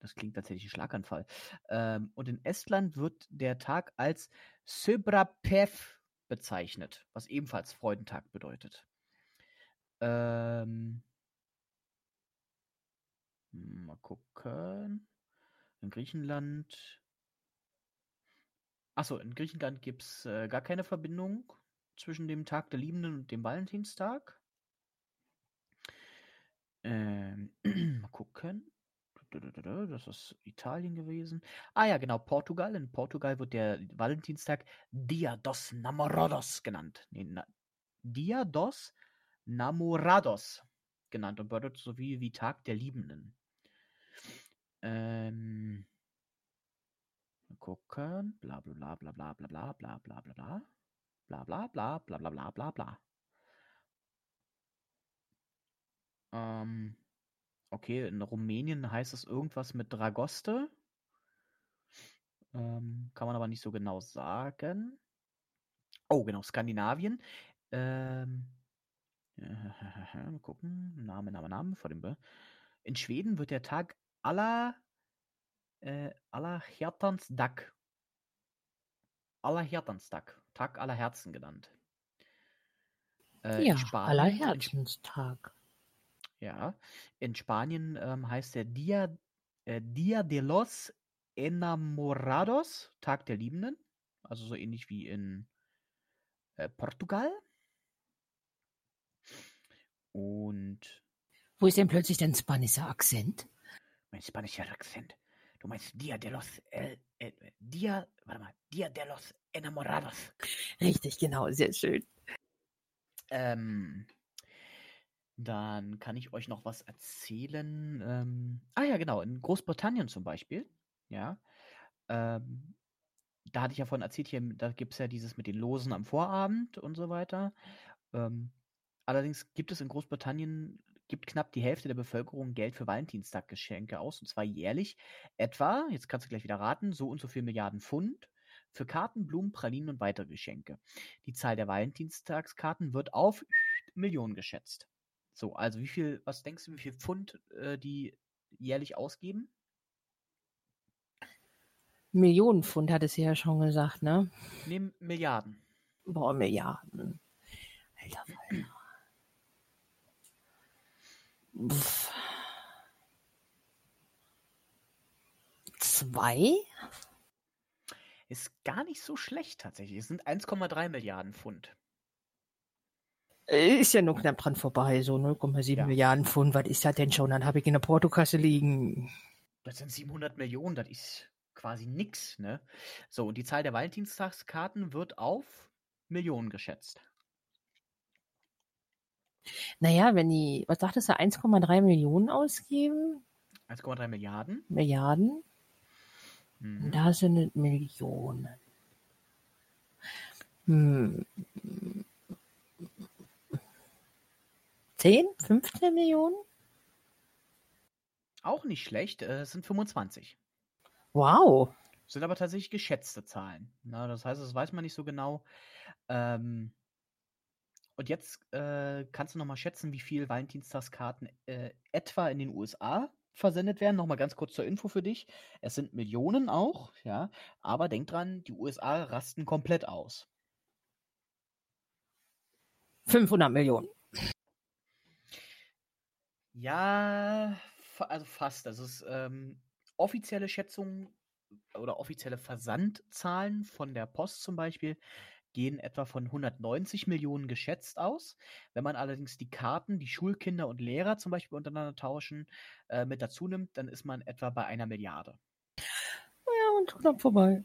[SPEAKER 1] Das klingt tatsächlich ein Schlaganfall. Ähm, und in Estland wird der Tag als Söbrapäv bezeichnet, was ebenfalls Freudentag bedeutet. Ähm, mal gucken. In Griechenland. Achso, in Griechenland gibt es äh, gar keine Verbindung zwischen dem Tag der Liebenden und dem Valentinstag. Ähm, mal gucken. Das ist Italien gewesen. Ah ja, genau, Portugal. In Portugal wird der Valentinstag Dia dos Namorados genannt. Nee, na, Dia dos Namorados genannt und bedeutet so wie, wie Tag der Liebenden. Ähm, mal gucken. Bla bla bla bla bla bla bla bla bla bla. Bla bla bla bla bla bla bla bla. Ähm, okay, in Rumänien heißt es irgendwas mit Dragoste. Ähm, kann man aber nicht so genau sagen. Oh, genau, Skandinavien. Ähm, mal gucken. Name, Name, Name vor dem. Be in Schweden wird der Tag aller äh, aller Hertansdag. Aller Hertansdag. Tag aller Herzen genannt.
[SPEAKER 2] Äh, ja, aller Herzenstag.
[SPEAKER 1] Ja, in Spanien ähm, heißt der Dia, äh, Dia de los Enamorados, Tag der Liebenden. Also so ähnlich wie in äh, Portugal. Und.
[SPEAKER 2] Wo ist denn plötzlich dein spanischer Akzent?
[SPEAKER 1] Mein spanischer Akzent. Du meinst Dia de los El, El, Dia, warte mal, Dia de los Enamorados.
[SPEAKER 2] Richtig, genau, sehr schön.
[SPEAKER 1] Ähm, dann kann ich euch noch was erzählen. Ähm, ah ja, genau, in Großbritannien zum Beispiel, ja. Ähm, da hatte ich ja vorhin erzählt, hier, da gibt es ja dieses mit den Losen am Vorabend und so weiter. Ähm, allerdings gibt es in Großbritannien, gibt knapp die Hälfte der Bevölkerung Geld für Valentinstaggeschenke aus, und zwar jährlich. Etwa, jetzt kannst du gleich wieder raten, so und so viel Milliarden Pfund für Karten, Blumen, Pralinen und weitere Geschenke. Die Zahl der Valentinstagskarten wird auf Millionen geschätzt. So, also wie viel, was denkst du, wie viel Pfund äh, die jährlich ausgeben?
[SPEAKER 2] Millionen Pfund hat es ja schon gesagt, ne?
[SPEAKER 1] Nehmen Milliarden.
[SPEAKER 2] Boah, Milliarden. Alter Pff. Zwei?
[SPEAKER 1] Ist gar nicht so schlecht tatsächlich. Es sind 1,3 Milliarden Pfund.
[SPEAKER 2] Ist ja nur knapp dran vorbei, so 0,7 ja. Milliarden Pfund. Was ist das denn schon? Dann habe ich in der Portokasse liegen.
[SPEAKER 1] Das sind 700 Millionen, das ist quasi nix, ne? So, und die Zahl der Valentinstagskarten wird auf Millionen geschätzt.
[SPEAKER 2] Naja, wenn die, was sagtest du, 1,3 Millionen ausgeben?
[SPEAKER 1] 1,3 Milliarden?
[SPEAKER 2] Milliarden? Mhm. Da sind Millionen. Hm. 10, 15 Millionen?
[SPEAKER 1] Auch nicht schlecht, äh, es sind 25.
[SPEAKER 2] Wow.
[SPEAKER 1] Sind aber tatsächlich geschätzte Zahlen. Na, das heißt, das weiß man nicht so genau. Ähm, und jetzt äh, kannst du nochmal schätzen, wie viel Valentinstagskarten äh, etwa in den USA versendet werden. Nochmal ganz kurz zur Info für dich. Es sind Millionen auch, ja. Aber denk dran, die USA rasten komplett aus.
[SPEAKER 2] 500 Millionen.
[SPEAKER 1] Ja, also fast. Das ist ähm, offizielle Schätzungen oder offizielle Versandzahlen von der Post zum Beispiel gehen etwa von 190 Millionen geschätzt aus. Wenn man allerdings die Karten, die Schulkinder und Lehrer zum Beispiel untereinander tauschen, äh, mit dazu nimmt, dann ist man etwa bei einer Milliarde.
[SPEAKER 2] Ja, und knapp vorbei.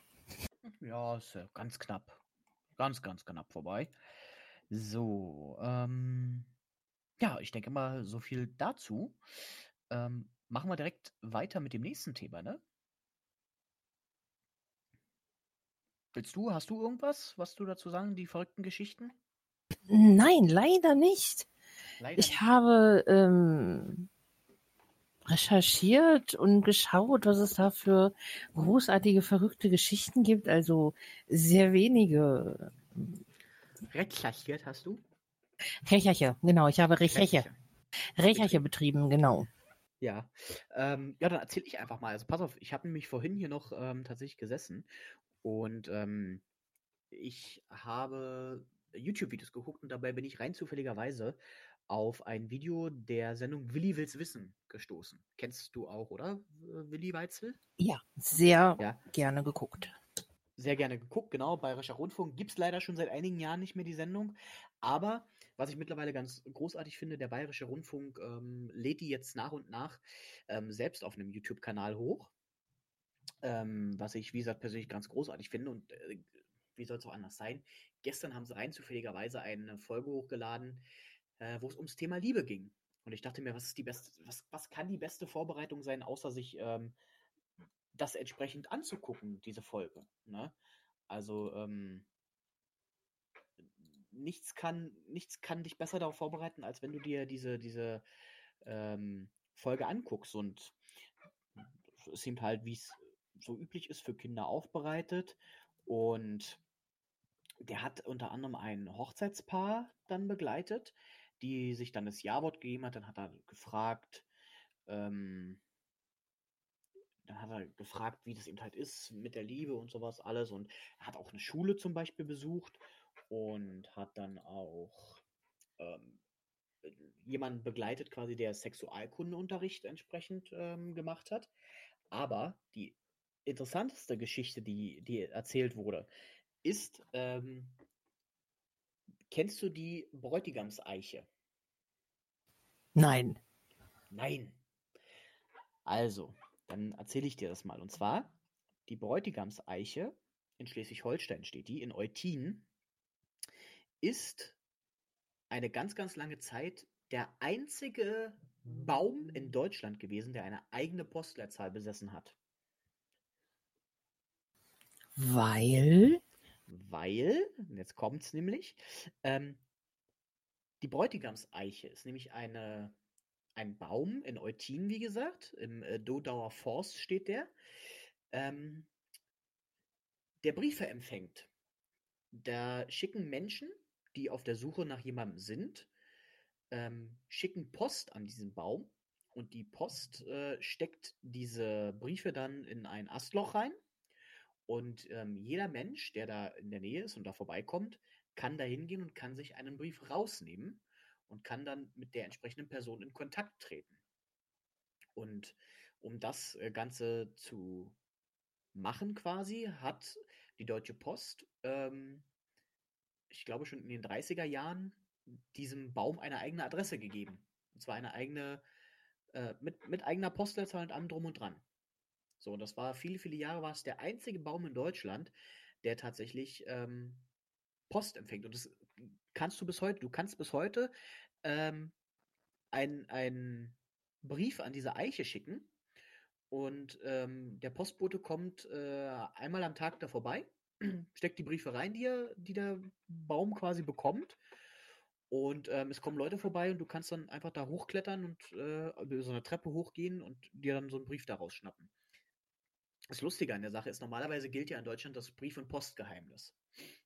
[SPEAKER 1] Ja, ist ja ganz knapp. Ganz, ganz knapp vorbei. So, ähm, ja, ich denke mal, so viel dazu. Ähm, machen wir direkt weiter mit dem nächsten Thema, ne? Willst du, hast du irgendwas, was du dazu sagen, die verrückten Geschichten?
[SPEAKER 2] Nein, leider nicht. Leider ich nicht. habe ähm, recherchiert und geschaut, was es da für großartige, verrückte Geschichten gibt. Also sehr wenige.
[SPEAKER 1] Recherchiert hast du?
[SPEAKER 2] Recherche, genau. Ich habe Recherche. Recherche betrieben, genau.
[SPEAKER 1] Ja, ähm, ja, dann erzähle ich einfach mal. Also pass auf, ich habe nämlich vorhin hier noch ähm, tatsächlich gesessen und ähm, ich habe YouTube-Videos geguckt und dabei bin ich rein zufälligerweise auf ein Video der Sendung Willi will's wissen gestoßen. Kennst du auch, oder? Willi Weitzel?
[SPEAKER 2] Ja, sehr ja. gerne geguckt.
[SPEAKER 1] sehr gerne geguckt, genau, Bayerischer Rundfunk. Gibt es leider schon seit einigen Jahren nicht mehr die Sendung. Aber was ich mittlerweile ganz großartig finde, der Bayerische Rundfunk ähm, lädt die jetzt nach und nach ähm, selbst auf einem YouTube-Kanal hoch. Ähm, was ich, wie gesagt, persönlich ganz großartig finde. Und äh, wie soll es auch anders sein? Gestern haben sie rein zufälligerweise eine Folge hochgeladen, äh, wo es ums Thema Liebe ging. Und ich dachte mir, was ist die beste, was, was kann die beste Vorbereitung sein, außer sich ähm, das entsprechend anzugucken, diese Folge. Ne? Also ähm, nichts kann, nichts kann dich besser darauf vorbereiten, als wenn du dir diese, diese ähm, Folge anguckst. Und es sind halt, wie es so üblich ist, für Kinder aufbereitet. Und der hat unter anderem ein Hochzeitspaar dann begleitet, die sich dann das Ja-Wort gegeben hat. Dann hat er gefragt, ähm, dann hat er gefragt, wie das eben halt ist mit der Liebe und sowas alles. Und er hat auch eine Schule zum Beispiel besucht und hat dann auch ähm, jemanden begleitet, quasi der Sexualkundeunterricht entsprechend ähm, gemacht hat. Aber die interessanteste Geschichte, die, die erzählt wurde, ist, ähm, kennst du die Bräutigamseiche?
[SPEAKER 2] Nein.
[SPEAKER 1] Nein. Also, dann erzähle ich dir das mal. Und zwar, die Bräutigamseiche, in Schleswig-Holstein steht die, in Eutin, ist eine ganz, ganz lange Zeit der einzige Baum in Deutschland gewesen, der eine eigene Postleitzahl besessen hat.
[SPEAKER 2] Weil?
[SPEAKER 1] Weil, jetzt kommt es nämlich, ähm, die Bräutigamseiche ist nämlich eine ein Baum in Eutin, wie gesagt, im äh, Dodauer Forst steht der, ähm, der Briefe empfängt. Da schicken Menschen, die auf der Suche nach jemandem sind, ähm, schicken Post an diesen Baum und die Post äh, steckt diese Briefe dann in ein Astloch rein und ähm, jeder Mensch, der da in der Nähe ist und da vorbeikommt, kann da hingehen und kann sich einen Brief rausnehmen und kann dann mit der entsprechenden Person in Kontakt treten. Und um das äh, Ganze zu machen quasi, hat die Deutsche Post, ähm, ich glaube schon in den 30er Jahren, diesem Baum eine eigene Adresse gegeben. Und zwar eine eigene, äh, mit, mit eigener Postleitzahl und allem drum und dran. So, und das war viele, viele Jahre war es der einzige Baum in Deutschland, der tatsächlich ähm, Post empfängt. Und das kannst du bis heute, du kannst bis heute ähm, einen Brief an diese Eiche schicken und ähm, der Postbote kommt äh, einmal am Tag da vorbei, steckt die Briefe rein, die, er, die der Baum quasi bekommt. Und ähm, es kommen Leute vorbei und du kannst dann einfach da hochklettern und äh, so eine Treppe hochgehen und dir dann so einen Brief daraus schnappen. Das Lustige an der Sache ist, normalerweise gilt ja in Deutschland das Brief- und Postgeheimnis.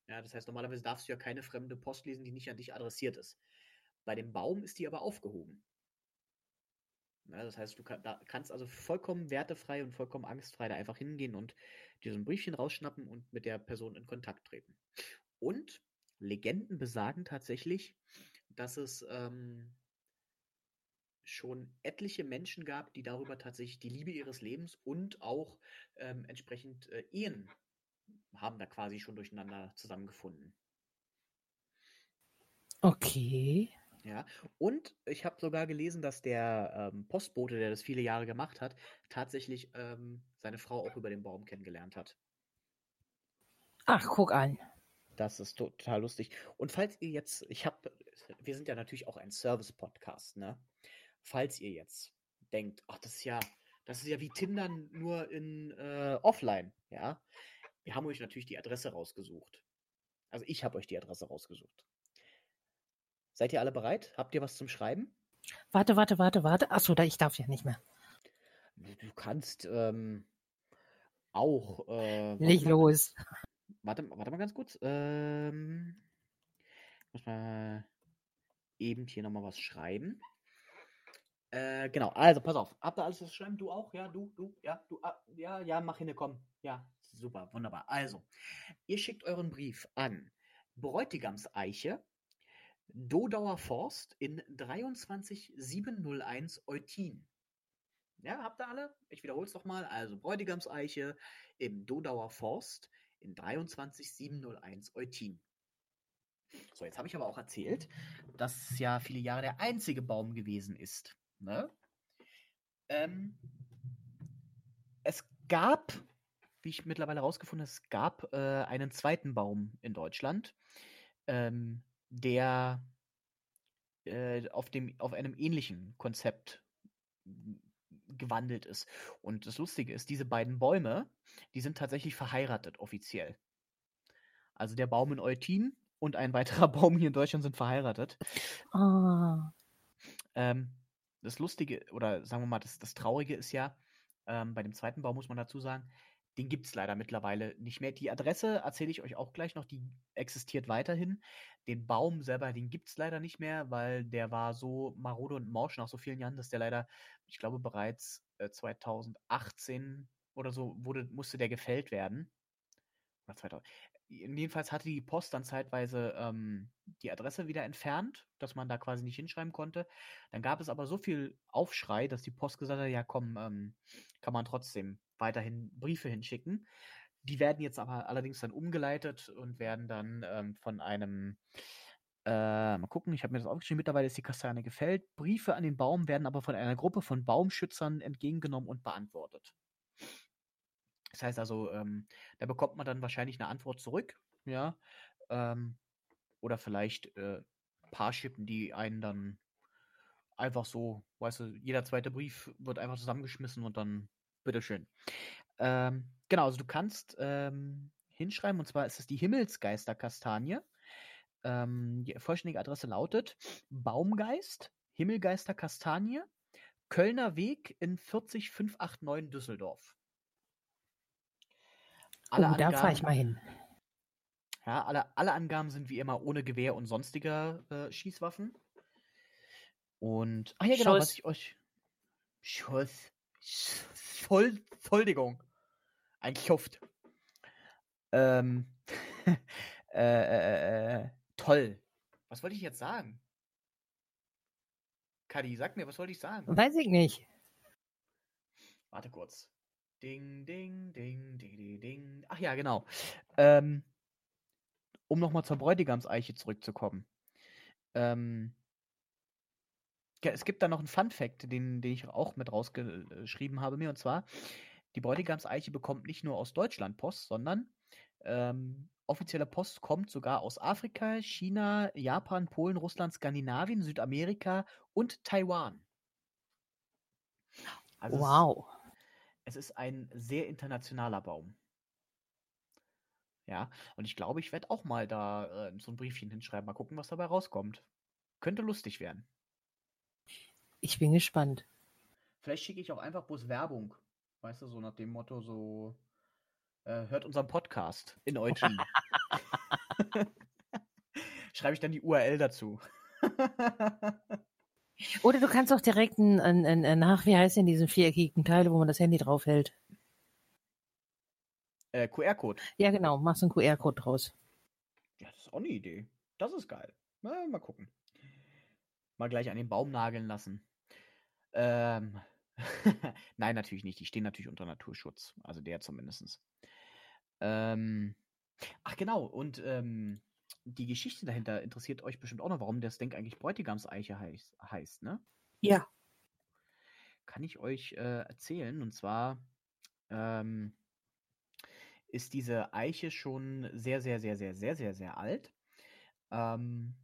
[SPEAKER 1] Ja, das heißt, normalerweise darfst du ja keine fremde Post lesen, die nicht an dich adressiert ist. Bei dem Baum ist die aber aufgehoben. Ja, das heißt, du kann, da kannst also vollkommen wertefrei und vollkommen angstfrei da einfach hingehen und dir so ein Briefchen rausschnappen und mit der Person in Kontakt treten. Und Legenden besagen tatsächlich, dass es ähm, schon etliche Menschen gab, die darüber tatsächlich die Liebe ihres Lebens und auch ähm, entsprechend äh, Ehen haben da quasi schon durcheinander zusammengefunden.
[SPEAKER 2] Okay.
[SPEAKER 1] Ja, und ich habe sogar gelesen, dass der ähm, Postbote, der das viele Jahre gemacht hat, tatsächlich ähm, seine Frau auch über den Baum kennengelernt hat.
[SPEAKER 2] Ach, guck an.
[SPEAKER 1] Das ist total lustig. Und falls ihr jetzt, ich habe, wir sind ja natürlich auch ein Service-Podcast, ne? Falls ihr jetzt denkt, ach, das ist ja, das ist ja wie Tinder nur in äh, offline, ja? Wir haben euch natürlich die Adresse rausgesucht. Also ich habe euch die Adresse rausgesucht. Seid ihr alle bereit? Habt ihr was zum Schreiben?
[SPEAKER 2] Warte, warte, warte, warte. Achso, da ich darf ja nicht mehr.
[SPEAKER 1] Du kannst ähm, auch. Äh,
[SPEAKER 2] Leg
[SPEAKER 1] mal,
[SPEAKER 2] los.
[SPEAKER 1] Warte, warte mal ganz kurz. Ähm, muss mal eben hier nochmal was schreiben. Äh, genau, also pass auf. Habt ihr alles was schreiben? Du auch? Ja, du, du, ja, du, ah, ja, ja, mach hin, komm. Ja, super, wunderbar. Also, ihr schickt euren Brief an Bräutigamseiche, Dodauer Forst in 23701 Eutin. Ja, habt ihr alle? Ich wiederhole es nochmal. Also Bräutigamseiche im Dodauer Forst in 23701 Eutin. So, jetzt habe ich aber auch erzählt, dass ja viele Jahre der einzige Baum gewesen ist. Ne? Ähm, es gab, wie ich mittlerweile herausgefunden habe, es gab äh, einen zweiten Baum in Deutschland, ähm, der äh, auf, dem, auf einem ähnlichen Konzept gewandelt ist. Und das Lustige ist, diese beiden Bäume, die sind tatsächlich verheiratet offiziell. Also der Baum in Eutin und ein weiterer Baum hier in Deutschland sind verheiratet.
[SPEAKER 2] Ah.
[SPEAKER 1] Ähm, das Lustige, oder sagen wir mal, das, das Traurige ist ja, ähm, bei dem zweiten Baum muss man dazu sagen, den gibt es leider mittlerweile nicht mehr. Die Adresse erzähle ich euch auch gleich noch, die existiert weiterhin. Den Baum selber, den gibt es leider nicht mehr, weil der war so marode und morsch nach so vielen Jahren, dass der leider, ich glaube, bereits äh, 2018 oder so wurde, musste der gefällt werden. Oder 2000 jedenfalls hatte die Post dann zeitweise ähm, die Adresse wieder entfernt, dass man da quasi nicht hinschreiben konnte. Dann gab es aber so viel Aufschrei, dass die Post gesagt hat, ja komm, ähm, kann man trotzdem weiterhin Briefe hinschicken. Die werden jetzt aber allerdings dann umgeleitet und werden dann ähm, von einem, äh, mal gucken, ich habe mir das aufgeschrieben, mittlerweile ist die Kastanie gefällt. Briefe an den Baum werden aber von einer Gruppe von Baumschützern entgegengenommen und beantwortet. Das heißt also, ähm, da bekommt man dann wahrscheinlich eine Antwort zurück, ja. Ähm, oder vielleicht äh, Paarschippen, die einen dann einfach so, weißt du, jeder zweite Brief wird einfach zusammengeschmissen und dann bitteschön. Ähm, genau, also du kannst ähm, hinschreiben, und zwar ist es die Himmelsgeisterkastanie. Ähm, die vollständige Adresse lautet Baumgeist, Himmelgeisterkastanie, Kölner Weg in 40589 Düsseldorf.
[SPEAKER 2] Alle oh, da fahre ich mal hin.
[SPEAKER 1] Ja, alle, alle Angaben sind wie immer ohne Gewehr und sonstiger äh, Schießwaffen. Und, ach ja, genau, Schuss. was ich euch. Schuss. Voll, Entschuldigung. Ein Kluft. Ähm, äh, äh, äh, toll. Was wollte ich jetzt sagen? Kadi, sag mir, was wollte ich sagen?
[SPEAKER 2] Weiß ich nicht.
[SPEAKER 1] Warte kurz. Ding, ding, ding, ding, ding, ding. Ach ja, genau. Ähm, um nochmal zur Bräutigamseiche zurückzukommen. Ähm, es gibt da noch einen Fun-Fact, den, den ich auch mit rausgeschrieben habe mir, und zwar, die Bräutigamseiche bekommt nicht nur aus Deutschland Post, sondern ähm, offizielle Post kommt sogar aus Afrika, China, Japan, Polen, Russland, Skandinavien, Südamerika und Taiwan.
[SPEAKER 2] Also wow.
[SPEAKER 1] Es ist ein sehr internationaler Baum. Ja, und ich glaube, ich werde auch mal da äh, so ein Briefchen hinschreiben. Mal gucken, was dabei rauskommt. Könnte lustig werden.
[SPEAKER 2] Ich bin gespannt.
[SPEAKER 1] Vielleicht schicke ich auch einfach bloß Werbung. Weißt du, so nach dem Motto, so äh, hört unseren Podcast in Eutin. Schreibe ich dann die URL dazu.
[SPEAKER 2] Oder du kannst auch direkt ein, ein, ein, nach, wie heißt denn diesen viereckigen Teil, wo man das Handy draufhält?
[SPEAKER 1] Äh, QR-Code.
[SPEAKER 2] Ja, genau, machst einen QR-Code draus.
[SPEAKER 1] Ja, das ist auch eine Idee. Das ist geil. Na, mal gucken. Mal gleich an den Baum nageln lassen. Ähm. Nein, natürlich nicht. Die stehen natürlich unter Naturschutz. Also der zumindest. Ähm. Ach genau, und ähm, die Geschichte dahinter interessiert euch bestimmt auch noch, warum das Denk eigentlich Bräutigamseiche heißt, heißt, ne?
[SPEAKER 2] Ja.
[SPEAKER 1] Kann ich euch äh, erzählen. Und zwar ähm, ist diese Eiche schon sehr, sehr, sehr, sehr, sehr, sehr, sehr alt. Ähm,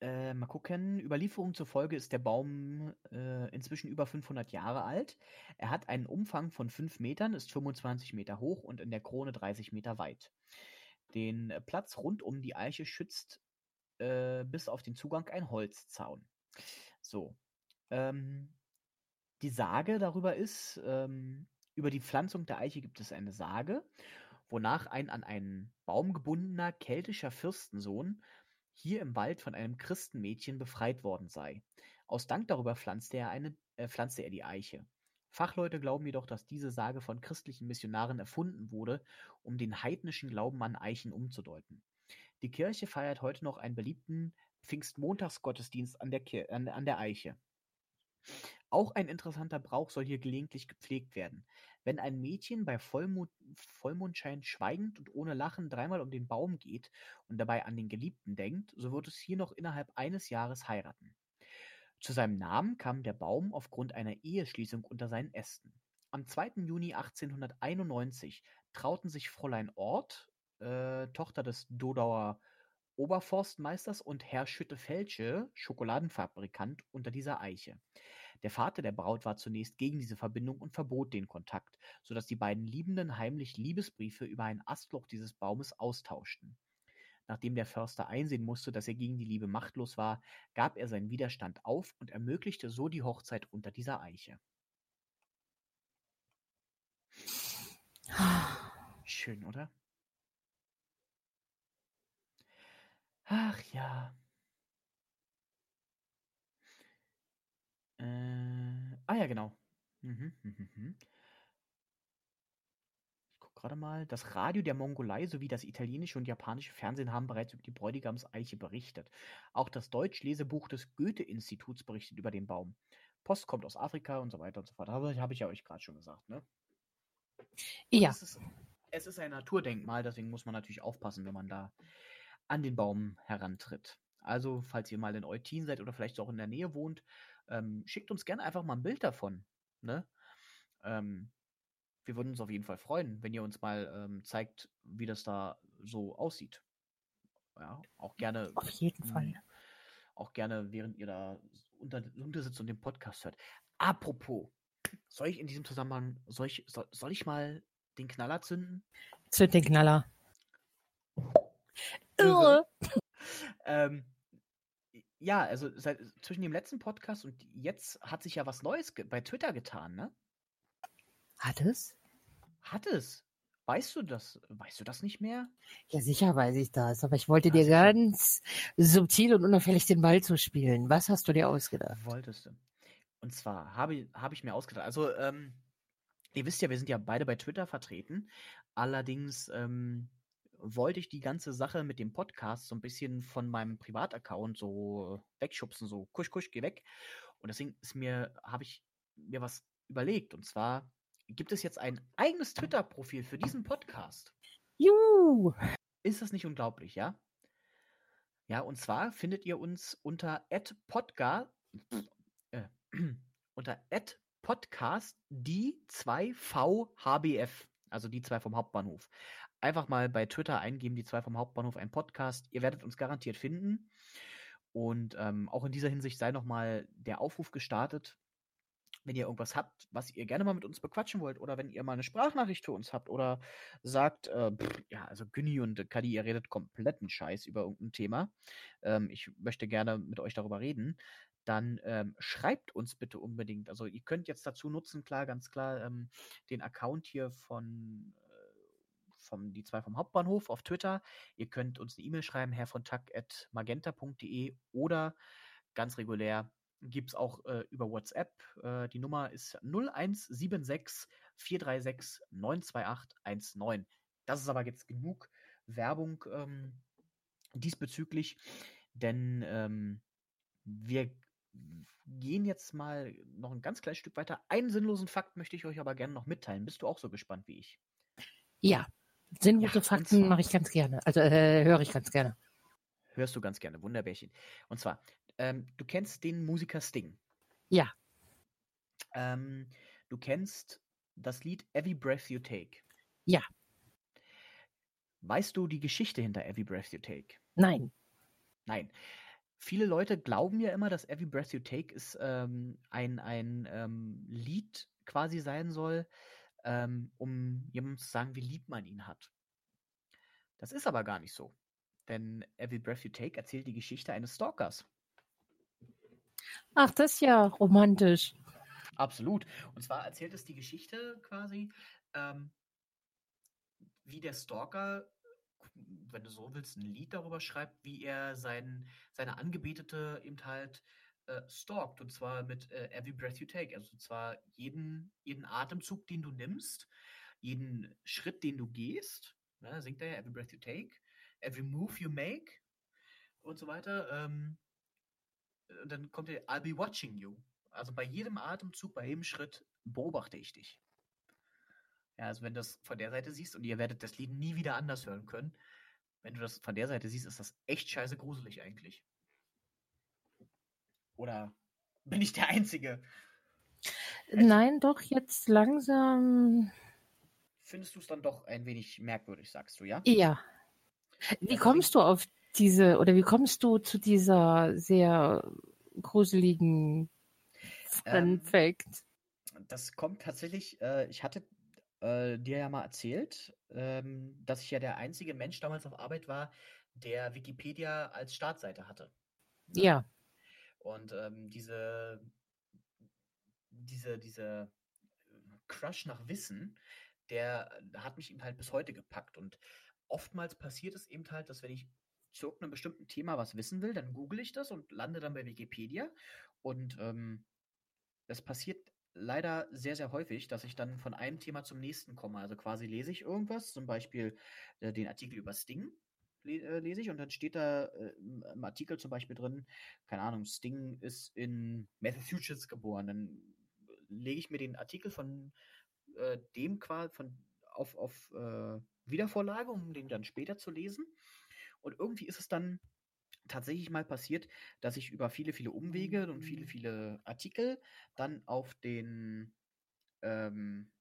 [SPEAKER 1] äh, mal gucken. Überlieferungen zufolge ist der Baum äh, inzwischen über 500 Jahre alt. Er hat einen Umfang von 5 Metern, ist 25 Meter hoch und in der Krone 30 Meter weit. Den äh, Platz rund um die Eiche schützt äh, bis auf den Zugang ein Holzzaun. So. Ähm, die Sage darüber ist, ähm, über die Pflanzung der Eiche gibt es eine Sage, wonach ein an einen Baum gebundener keltischer Fürstensohn hier im Wald von einem Christenmädchen befreit worden sei. Aus Dank darüber pflanzte er, eine, äh, pflanzte er die Eiche. Fachleute glauben jedoch, dass diese Sage von christlichen Missionaren erfunden wurde, um den heidnischen Glauben an Eichen umzudeuten. Die Kirche feiert heute noch einen beliebten Pfingstmontagsgottesdienst an der, an, an der Eiche. Auch ein interessanter Brauch soll hier gelegentlich gepflegt werden. Wenn ein Mädchen bei Vollmond, Vollmondschein schweigend und ohne Lachen dreimal um den Baum geht und dabei an den Geliebten denkt, so wird es hier noch innerhalb eines Jahres heiraten. Zu seinem Namen kam der Baum aufgrund einer Eheschließung unter seinen Ästen. Am 2. Juni 1891 trauten sich Fräulein Ort, äh, Tochter des Dodauer Oberforstmeisters und Herr Schütte-Felsche, Schokoladenfabrikant, unter dieser Eiche. Der Vater der Braut war zunächst gegen diese Verbindung und verbot den Kontakt, so dass die beiden Liebenden heimlich Liebesbriefe über ein Astloch dieses Baumes austauschten. Nachdem der Förster einsehen musste, dass er gegen die Liebe machtlos war, gab er seinen Widerstand auf und ermöglichte so die Hochzeit unter dieser Eiche. Schön, oder? Ach ja. Äh, ah ja, genau. Mhm, mhm, mhm. Gerade mal. Das Radio der Mongolei sowie das italienische und japanische Fernsehen haben bereits über die Bräutigamseiche berichtet. Auch das Deutsch-Lesebuch des Goethe-Instituts berichtet über den Baum. Post kommt aus Afrika und so weiter und so fort. Aber habe ich ja euch gerade schon gesagt, ne?
[SPEAKER 2] Ja.
[SPEAKER 1] Es ist, es ist ein Naturdenkmal, deswegen muss man natürlich aufpassen, wenn man da an den Baum herantritt. Also, falls ihr mal in Eutin seid oder vielleicht auch in der Nähe wohnt, ähm, schickt uns gerne einfach mal ein Bild davon. Ne? Ähm, wir würden uns auf jeden Fall freuen, wenn ihr uns mal ähm, zeigt, wie das da so aussieht. Ja, auch gerne.
[SPEAKER 2] Auf jeden Fall.
[SPEAKER 1] Auch gerne, während ihr da unter, unter sitzt und den Podcast hört. Apropos, soll ich in diesem Zusammenhang, soll ich, soll, soll ich mal den Knaller zünden?
[SPEAKER 2] Zünd den Knaller. Irre.
[SPEAKER 1] ähm, ja, also seit, zwischen dem letzten Podcast und jetzt hat sich ja was Neues bei Twitter getan, ne?
[SPEAKER 2] Hat es?
[SPEAKER 1] Hat es. Weißt du das? Weißt du das nicht mehr?
[SPEAKER 2] Ja, sicher weiß ich das, aber ich wollte ja, dir sicher. ganz subtil und unauffällig den Ball zu spielen. Was hast du dir ausgedacht?
[SPEAKER 1] Wolltest du. Und zwar habe hab ich mir ausgedacht, also ähm, ihr wisst ja, wir sind ja beide bei Twitter vertreten. Allerdings ähm, wollte ich die ganze Sache mit dem Podcast so ein bisschen von meinem Privataccount so wegschubsen, so kusch, kusch, geh weg. Und deswegen ist mir, habe ich mir was überlegt. Und zwar gibt es jetzt ein eigenes Twitter-Profil für diesen Podcast.
[SPEAKER 2] Juhu!
[SPEAKER 1] Ist das nicht unglaublich, ja? Ja, und zwar findet ihr uns unter @podcast äh, unter @podcast die 2VHBF, also die zwei vom Hauptbahnhof einfach mal bei Twitter eingeben, die zwei vom Hauptbahnhof, ein Podcast. Ihr werdet uns garantiert finden. Und ähm, auch in dieser Hinsicht sei nochmal der Aufruf gestartet, wenn ihr irgendwas habt, was ihr gerne mal mit uns bequatschen wollt, oder wenn ihr mal eine Sprachnachricht für uns habt, oder sagt, äh, pff, ja, also Günni und Kadi, ihr redet kompletten Scheiß über irgendein Thema. Ähm, ich möchte gerne mit euch darüber reden. Dann ähm, schreibt uns bitte unbedingt. Also ihr könnt jetzt dazu nutzen, klar, ganz klar, ähm, den Account hier von vom, die zwei vom Hauptbahnhof auf Twitter. Ihr könnt uns eine E-Mail schreiben, herrvontack.magenta.de oder ganz regulär gibt es auch äh, über WhatsApp. Äh, die Nummer ist 0176 436 928 19. Das ist aber jetzt genug Werbung ähm, diesbezüglich, denn ähm, wir gehen jetzt mal noch ein ganz kleines Stück weiter. Einen sinnlosen Fakt möchte ich euch aber gerne noch mitteilen. Bist du auch so gespannt wie ich?
[SPEAKER 2] Ja, Sinnlose ja, Fakten mache ich ganz gerne. Also äh, höre ich ganz gerne.
[SPEAKER 1] Hörst du ganz gerne, Wunderbärchen. Und zwar, ähm, du kennst den Musiker Sting.
[SPEAKER 2] Ja.
[SPEAKER 1] Ähm, du kennst das Lied Every Breath You Take.
[SPEAKER 2] Ja.
[SPEAKER 1] Weißt du die Geschichte hinter Every Breath You Take?
[SPEAKER 2] Nein.
[SPEAKER 1] Nein. Viele Leute glauben ja immer, dass Every Breath You Take ist ähm, ein, ein ähm, Lied quasi sein soll, ähm, um jemandem zu sagen, wie lieb man ihn hat. Das ist aber gar nicht so. Denn Every Breath You Take erzählt die Geschichte eines Stalkers.
[SPEAKER 2] Ach, das ist ja romantisch.
[SPEAKER 1] Absolut. Und zwar erzählt es die Geschichte quasi, ähm, wie der Stalker, wenn du so willst, ein Lied darüber schreibt, wie er sein, seine Angebetete eben halt äh, stalkt. Und zwar mit äh, Every Breath You Take. Also zwar jeden, jeden Atemzug, den du nimmst, jeden Schritt, den du gehst. Ne, singt er ja Every Breath You Take. Every Move You Make. Und so weiter. Ähm, dann kommt der I'll Be Watching You. Also bei jedem Atemzug, bei jedem Schritt beobachte ich dich. Ja, also wenn du das von der Seite siehst und ihr werdet das Lied nie wieder anders hören können, wenn du das von der Seite siehst, ist das echt scheiße gruselig eigentlich. Oder bin ich der Einzige?
[SPEAKER 2] Nein, doch jetzt langsam.
[SPEAKER 1] Findest du es dann doch ein wenig merkwürdig, sagst du, ja?
[SPEAKER 2] Ja. Wie
[SPEAKER 1] Also
[SPEAKER 2] kommst du auf diese oder wie kommst du zu dieser sehr gruseligen Fun
[SPEAKER 1] Ähm,
[SPEAKER 2] Fact?
[SPEAKER 1] Das kommt tatsächlich, äh, ich hatte äh, dir ja mal erzählt, ähm, dass ich ja der einzige Mensch damals auf Arbeit war, der Wikipedia als Startseite hatte. Ne?
[SPEAKER 2] Ja.
[SPEAKER 1] Und ähm, diese, diese, diese Crush nach Wissen, der hat mich eben halt bis heute gepackt. Und oftmals passiert es eben halt, dass wenn ich zu irgendeinem bestimmten Thema was wissen will, dann google ich das und lande dann bei Wikipedia. Und ähm, das passiert leider sehr, sehr häufig, dass ich dann von einem Thema zum nächsten komme. Also quasi lese ich irgendwas, zum Beispiel äh, den Artikel über Sting äh, lese ich und dann steht da äh, im im Artikel zum Beispiel drin, keine Ahnung, Sting ist in Massachusetts geboren. Dann lege ich mir den Artikel von äh, dem quasi von auf, auf äh, Wiedervorlage, um den dann später zu lesen. Und irgendwie ist es dann tatsächlich mal passiert, dass ich über viele, viele Umwege und viele, viele Artikel dann auf den ähm,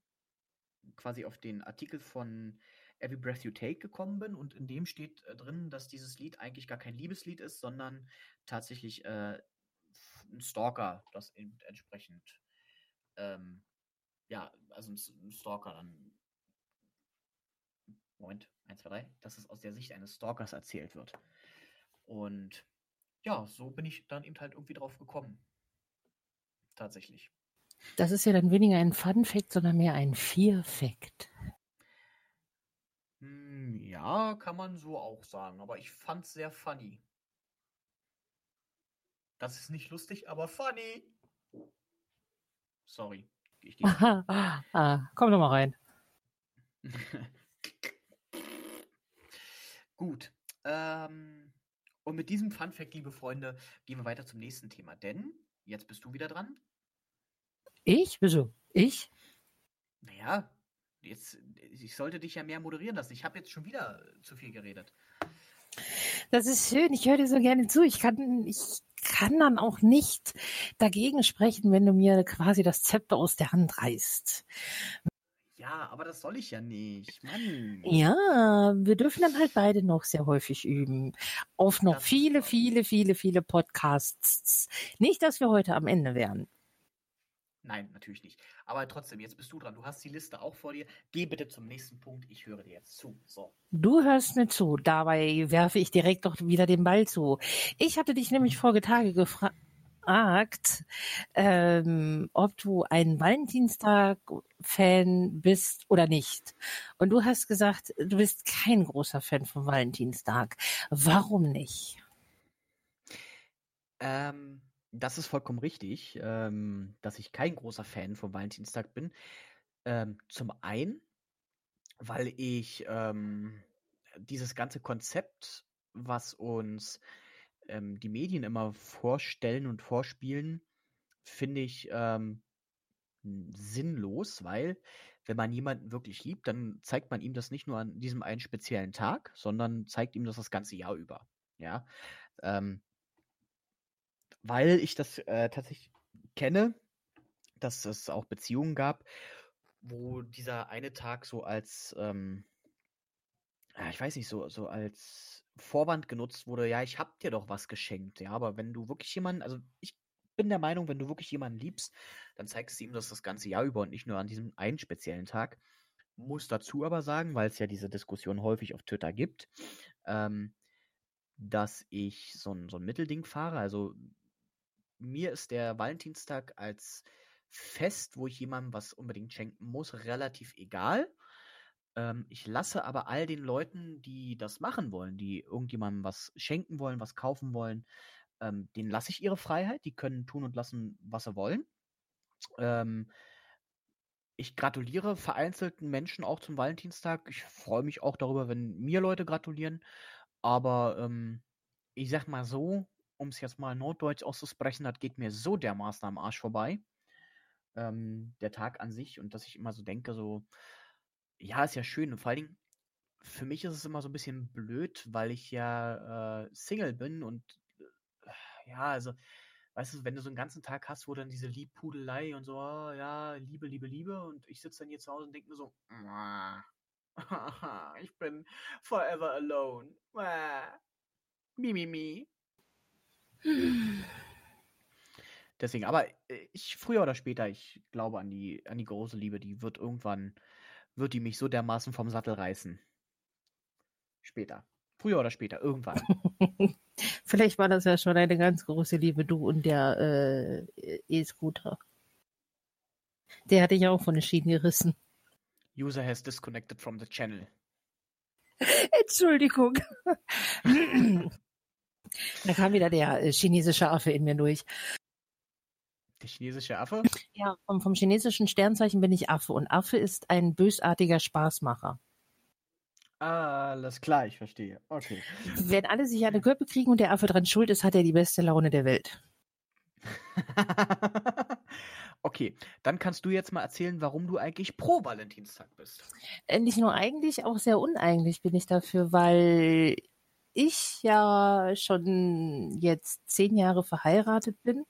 [SPEAKER 1] quasi auf den Artikel von Every Breath You Take gekommen bin und in dem steht äh, drin, dass dieses Lied eigentlich gar kein Liebeslied ist, sondern tatsächlich äh, ein Stalker, das eben entsprechend ähm, ja, also ein Stalker dann Moment, 1, 2, 3, dass es aus der Sicht eines Stalkers erzählt wird. Und ja, so bin ich dann eben halt irgendwie drauf gekommen. Tatsächlich.
[SPEAKER 2] Das ist ja dann weniger ein Fun Fact, sondern mehr ein Fear Fact.
[SPEAKER 1] Hm, ja, kann man so auch sagen, aber ich fand's sehr funny. Das ist nicht lustig, aber funny. Sorry, ich.
[SPEAKER 2] Ah, komm doch mal rein.
[SPEAKER 1] Gut. Ähm, und mit diesem Fun Fact, liebe Freunde, gehen wir weiter zum nächsten Thema. Denn jetzt bist du wieder dran.
[SPEAKER 2] Ich? Wieso? Ich?
[SPEAKER 1] Naja, jetzt, ich sollte dich ja mehr moderieren lassen. Ich habe jetzt schon wieder zu viel geredet.
[SPEAKER 2] Das ist schön. Ich höre dir so gerne zu. Ich kann, ich kann dann auch nicht dagegen sprechen, wenn du mir quasi das Zepter aus der Hand reißt.
[SPEAKER 1] Ja, aber das soll ich ja nicht. Mann.
[SPEAKER 2] Ja, wir dürfen dann halt beide noch sehr häufig üben. Auf noch
[SPEAKER 1] Das
[SPEAKER 2] viele, viele, viele, viele Podcasts. Nicht, dass wir heute am Ende wären.
[SPEAKER 1] Nein, natürlich nicht. Aber trotzdem, jetzt bist du dran. Du hast die Liste auch vor dir. Geh bitte zum nächsten Punkt. Ich höre dir jetzt zu. So.
[SPEAKER 2] Du hörst mir zu. Dabei werfe ich direkt doch wieder den Ball zu. Ich hatte dich nämlich vorige Tage gefragt, ähm, ob du ein Valentinstag-Fan bist oder nicht. Und du hast gesagt, du bist kein großer Fan von Valentinstag. Warum nicht?
[SPEAKER 1] Ähm, das ist vollkommen richtig, ähm, dass ich kein großer Fan vom Valentinstag bin. Ähm, zum einen, weil ich ähm, dieses ganze Konzept, was uns ähm, die Medien immer vorstellen und vorspielen, finde ich ähm, sinnlos, weil wenn man jemanden wirklich liebt, dann zeigt man ihm das nicht nur an diesem einen speziellen Tag, sondern zeigt ihm das das ganze Jahr über. Ja, ähm, weil ich das äh, tatsächlich kenne, dass es auch Beziehungen gab, wo dieser eine Tag so als, ähm, ja, ich weiß nicht, so, so als Vorwand genutzt wurde, ja, ich hab dir doch was geschenkt, ja, aber wenn du wirklich jemanden, also ich bin der Meinung, wenn du wirklich jemanden liebst, dann zeigst du ihm das das ganze Jahr über und nicht nur an diesem einen speziellen Tag. Muss dazu aber sagen, weil es ja diese Diskussion häufig auf Twitter gibt, ähm, dass ich so ein, so ein Mittelding fahre. Also mir ist der Valentinstag als Fest, wo ich jemandem was unbedingt schenken muss, relativ egal. Ähm, ich lasse aber all den Leuten, die das machen wollen, die irgendjemandem was schenken wollen, was kaufen wollen, ähm, denen lasse ich ihre Freiheit. Die können tun und lassen, was sie wollen. Ähm, ich gratuliere vereinzelten Menschen auch zum Valentinstag. Ich freue mich auch darüber, wenn mir Leute gratulieren. Aber ähm, ich sag mal so, um es jetzt mal norddeutsch auszusprechen, das geht mir so dermaßen am Arsch vorbei. Ähm, der Tag an sich und dass ich immer so denke, so, ja, ist ja schön und vor allen Dingen, für mich ist es immer so ein bisschen blöd, weil ich ja äh, Single bin und äh, ja, also, weißt du, wenn du so einen ganzen Tag hast, wo dann diese Liebpudelei und so, oh, ja, Liebe, Liebe, Liebe und ich sitze dann hier zu Hause und denke mir so, ich bin forever alone. Mi, mi, mi. Deswegen, aber äh, ich früher oder später, ich glaube an die an die große Liebe, die wird irgendwann wird die mich so dermaßen vom Sattel reißen. Später. Früher oder später, irgendwann.
[SPEAKER 2] Vielleicht war das ja schon eine ganz große Liebe, du und der äh, E-Scooter. Der hatte ich auch von den Schienen gerissen.
[SPEAKER 1] User has disconnected from the channel.
[SPEAKER 2] Entschuldigung. da kam wieder der äh, chinesische Affe in mir durch.
[SPEAKER 1] Der chinesische Affe?
[SPEAKER 2] Ja, vom, vom chinesischen Sternzeichen bin ich Affe und Affe ist ein bösartiger Spaßmacher.
[SPEAKER 1] Alles klar, ich verstehe. Okay.
[SPEAKER 2] Wenn alle sich eine Köppe kriegen und der Affe dran schuld ist, hat er die beste Laune der Welt.
[SPEAKER 1] okay, dann kannst du jetzt mal erzählen, warum du eigentlich pro Valentinstag bist.
[SPEAKER 2] Äh, nicht nur eigentlich, auch sehr uneigentlich bin ich dafür, weil ich ja schon jetzt zehn Jahre verheiratet bin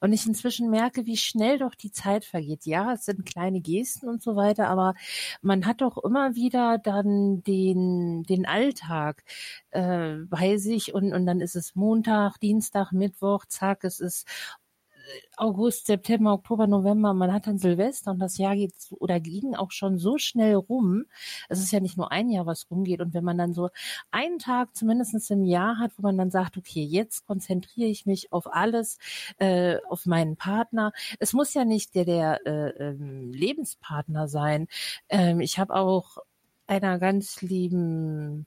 [SPEAKER 2] und ich inzwischen merke, wie schnell doch die Zeit vergeht. Ja, es sind kleine Gesten und so weiter, aber man hat doch immer wieder dann den, den Alltag äh, bei sich und, und dann ist es Montag, Dienstag, Mittwoch, zack, es ist August, September, Oktober, November, man hat dann Silvester und das Jahr geht oder ging auch schon so schnell rum. Es ist ja nicht nur ein Jahr, was rumgeht. Und wenn man dann so einen Tag zumindest im Jahr hat, wo man dann sagt, okay, jetzt konzentriere ich mich auf alles, äh, auf meinen Partner. Es muss ja nicht der, der äh, ähm, Lebenspartner sein. Ähm, ich habe auch einer ganz lieben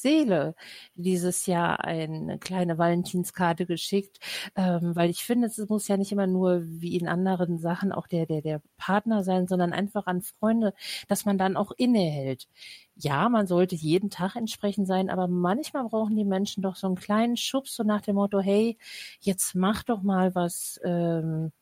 [SPEAKER 2] Seele dieses Jahr eine kleine Valentinskarte geschickt, ähm, weil ich finde, es muss ja nicht immer nur wie in anderen Sachen auch der, der, der Partner sein, sondern einfach an Freunde, dass man dann auch innehält. Ja, man sollte jeden Tag entsprechend sein, aber manchmal brauchen die Menschen doch so einen kleinen Schubs, so nach dem Motto, hey, jetzt mach doch mal was, ähm,